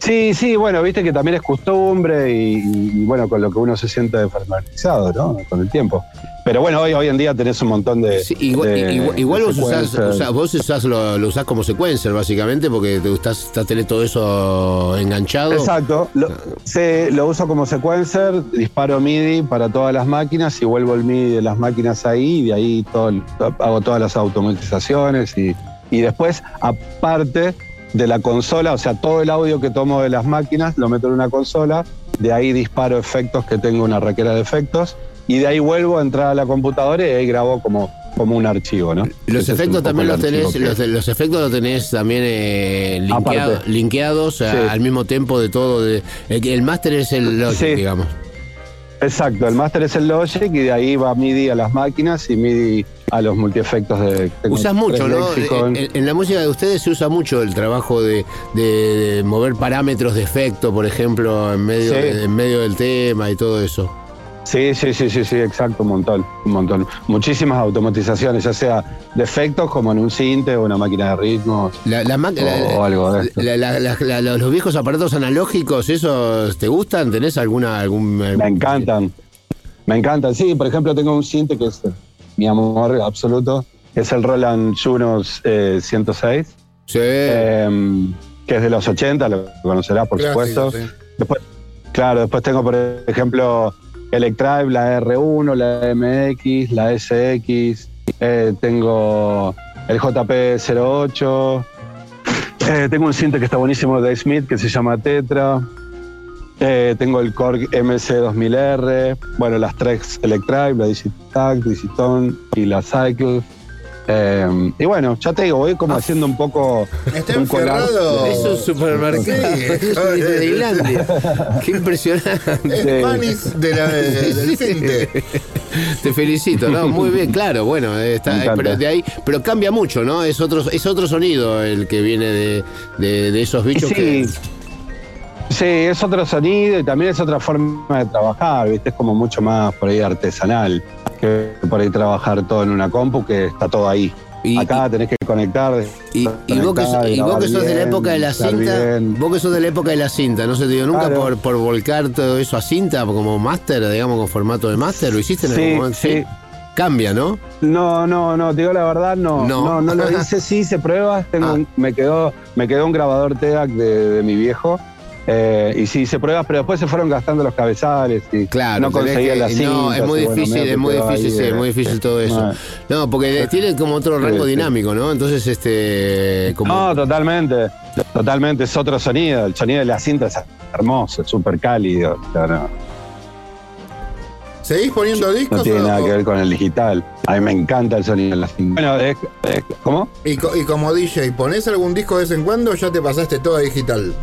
Sí, sí, bueno, viste que también es costumbre y, y- y, bueno, con lo que uno se siente familiarizado, ¿no? Con el tiempo. Pero bueno, hoy, hoy en día tenés un montón de. Igual, de- igual- igual de vos, usás, usás- vos usás lo, lo usás como sequencer, básicamente, porque te estás tener todo eso enganchado. Exacto, lo, sí, lo uso como sequencer, disparo MIDI para todas las máquinas y vuelvo el MIDI de las máquinas ahí y de ahí todo hago todas las automatizaciones y, y después, aparte de la consola, o sea, todo el audio que tomo de las máquinas lo meto en una consola, de ahí disparo efectos que tengo una raquera de efectos y de ahí vuelvo a entrar a la computadora y ahí grabo como, como un archivo, ¿no? Los Ese efectos también los tenés, que- los, los efectos los tenés también eh, linkeado- linkeados a- Sí. al mismo tiempo de todo. De, el, el máster es el Logic, Sí. digamos. Exacto, el máster es el Logic y de ahí va MIDI a las máquinas y MIDI a los multiefectos de. Usás mucho, ¿no? En, en la música de ustedes se usa mucho el trabajo de, de- de mover parámetros de efecto, por ejemplo, en medio, Sí. en medio del tema y todo eso. Sí, sí, sí, sí, sí, exacto, un montón, un montón. Muchísimas automatizaciones, ya sea de efectos como en un cinte o una máquina de ritmos La- la ma- o, algo de esto. La- los viejos aparatos analógicos, ¿esos te gustan? ¿Tenés alguna algún Me encantan, me encantan. Sí, por ejemplo, tengo un cinte que es mi amor absoluto, es el Roland Juno eh, 106. eh, que es de los 80, lo conocerás por Clásico, supuesto. sí. Después, claro, después tengo, por ejemplo, Electrive, la R1, la MX, la SX, eh, tengo el JP08, eh, tengo un cinto que está buenísimo de Smith que se llama Tetra, eh, tengo el Korg MC2000R, bueno, las tres Electrive, la Digitac, Digitone y la Cycle. Eh, y bueno, ya te digo, voy como haciendo un poco Está de- Es un supermercado. Sí, es un Disneylandia. Qué impresionante. Es Panis de la, del cinte. Te felicito, ¿no? Muy bien, claro, bueno, eh, está, encanta. pero de ahí, pero cambia mucho, ¿no? Es otro, es otro sonido el que viene de, de- de esos bichos Sí. que. Sí, es otro sonido y también es otra forma de trabajar, ¿viste? Es como mucho más por ahí artesanal que por ahí trabajar todo en una compu que está todo ahí. Acá tenés que conectar. Y, y vos que, so- y vos que sos de la época de la cinta, vos que sos de la época de la cinta, ¿no se te dio nunca Claro. por, por volcar todo eso a cinta como máster, digamos, con formato de máster? ¿Lo hiciste en Sí, algún momento? sí. Cambia, ¿no? No, no, no, te digo la verdad, no. No. No, no, lo <laughs> hice, sí pruebas. Tengo un- me, quedó, me quedó un grabador TEDAC de, de mi viejo. Eh, y sí hice pruebas, pero después se fueron gastando los cabezales y Claro, no tenés conseguía que- la cinta. No, es muy difícil, es muy difícil, sí, es muy difícil todo eso. No, porque tiene como otro rango sí. dinámico, ¿no? Entonces, este. Como, No, totalmente. Totalmente, es otro sonido. El sonido de la cinta es hermoso, es súper cálido. o sea, no, ¿Seguís poniendo discos? no tiene o- nada que ver con el digital. A mí me encanta el sonido de la cinta. Bueno, es, es- ¿cómo? Y, co- y como DJ, ¿ponés algún disco de vez en cuando o ya te pasaste todo a digital?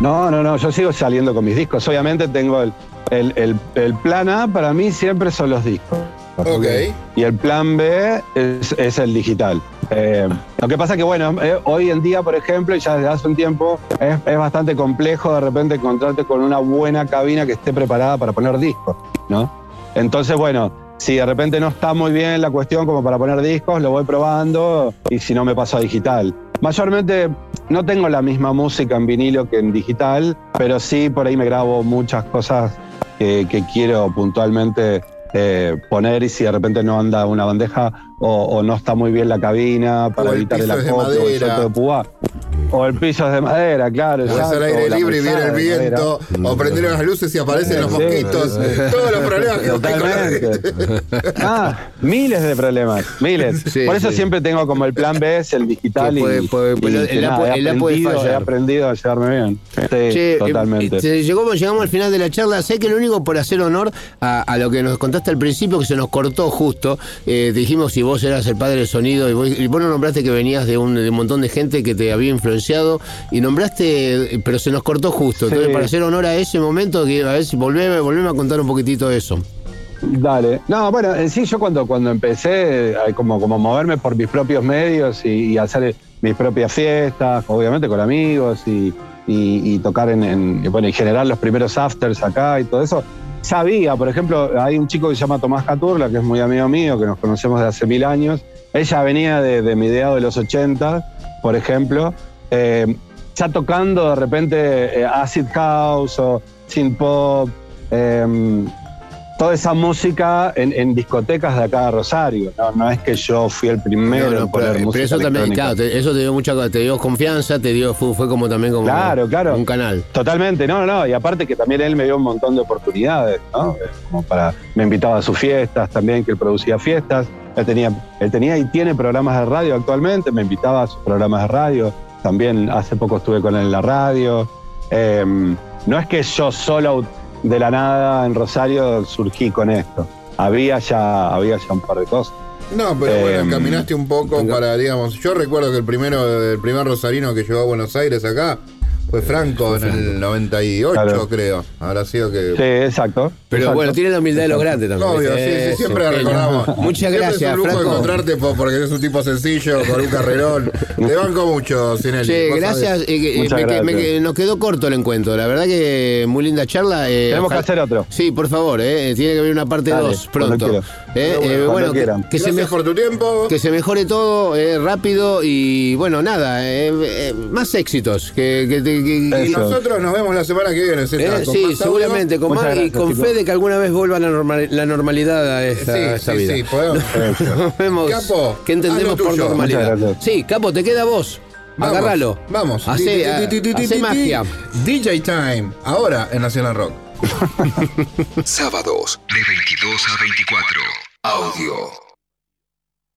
No, no, no, yo sigo saliendo con mis discos. Obviamente tengo el, el, el- el plan A, para mí siempre son los discos. Ok. Y el plan B es, es el digital. Eh, lo que pasa que, bueno, eh, hoy en día, por ejemplo, y ya desde hace un tiempo, es, es bastante complejo de repente encontrarte con una buena cabina que esté preparada para poner discos, ¿no? Entonces, bueno, si de repente no está muy bien la cuestión como para poner discos, lo voy probando y si no me paso a digital. Mayormente no tengo la misma música en vinilo que en digital, pero sí por ahí me grabo muchas cosas que, quiero puntualmente eh, poner y si de repente no anda una bandeja o, o no está muy bien la cabina para el evitar el acopio o el de púa. O el piso es de madera, claro. Al o aire libre y viene el viento, o prender las luces y aparecen los mosquitos, sí, sí. todos los problemas que Totalmente. Ah, miles de problemas, miles. Sí, Por eso sí. siempre tengo como el plan B es el digital puede- y, puede- el nada, puede- he el puede aprendido, he fallar. aprendido a llevarme bien. Sí, Che, eh, totalmente. eh, llegó- llegamos al final de la charla. Sé que lo único por hacer honor a, a lo que nos contaste al principio, que se nos cortó justo, eh, dijimos si vos eras el padre del sonido y vos, y vos nos nombraste que venías de un, de un montón de gente que te había influenciado y nombraste, eh, pero se nos cortó justo. Entonces, Sí. para hacer honor a ese momento, que a ver si volveme, volveme a contar un poquitito de eso. Dale. No, bueno, en sí yo cuando, cuando empecé eh, como, como moverme por mis propios medios y, y hacer mis propias fiestas, obviamente con amigos y, y- y tocar en, en- bueno, y generar los primeros afters acá y todo eso, sabía, por ejemplo, hay un chico que se llama Tomás Caturla, que es muy amigo mío, que nos conocemos de hace mil años. Ella venía de, mediados de los 80, por ejemplo, eh, ya tocando de repente eh, acid house o synth pop. eh, toda esa música en, en discotecas de acá de Rosario. No, no es que yo fui el primero No, no, en poner pero, pero música eso también, claro, te- eso te dio mucha te dio confianza, te dio, fue, fue como también como Claro, claro. un canal. Totalmente, no, no, y aparte que también él me dio un montón de oportunidades, ¿no? Eh, Como para, me invitaba a sus fiestas también, que él producía fiestas. Él tenía, él tenía y tiene programas de radio actualmente, me invitaba a sus programas de radio. También hace poco estuve con él en la radio. Eh, no es que yo solo de la nada en Rosario surgí con esto. Había ya, había ya un par de cosas. No, pero bueno, Em, caminaste un poco para, digamos, yo recuerdo que el primero, el primer rosarino que llegó a Buenos Aires acá fue Franco en el 98, Claro. creo. Habrá sido que... Sí, exacto. Pero Exacto. bueno, tiene la humildad de los grandes también. Obvio, sí, sí, siempre Eso, recordamos. <laughs> Muchas Siempre gracias, Es un lujo Franco. encontrarte po- porque eres un tipo sencillo, con un carrerón. Te banco mucho, Sinelli. Che, vos gracias. eh, me me gracias. nos quedó corto el encuentro. La verdad que muy linda charla. eh, Tenemos que hacer otro. Sí, por favor. eh, tiene que haber una parte Dale, 2 cuando pronto. Eh, eh, bueno, que, que se Gracias me- por tu tiempo. que se mejore todo eh, rápido y bueno, nada, eh, eh, más éxitos. Que, que, te- que- Y nosotros nos vemos la semana que viene, César, eh, con sí, audio. seguramente, con más y con chicos. fe de que alguna vez vuelva la, normal- la normalidad a esta, Sí, a esta sí, vida. sí, podemos. Nos <laughs> vemos. Capo, ¿Qué entendemos por normalidad? Sí, Capo, te queda vos. Vamos, Agárralo. Vamos. Ti, hacé ti, magia. DJ Time, ahora en Nacional Rock. <laughs> Sábados de 22 a 24. Audio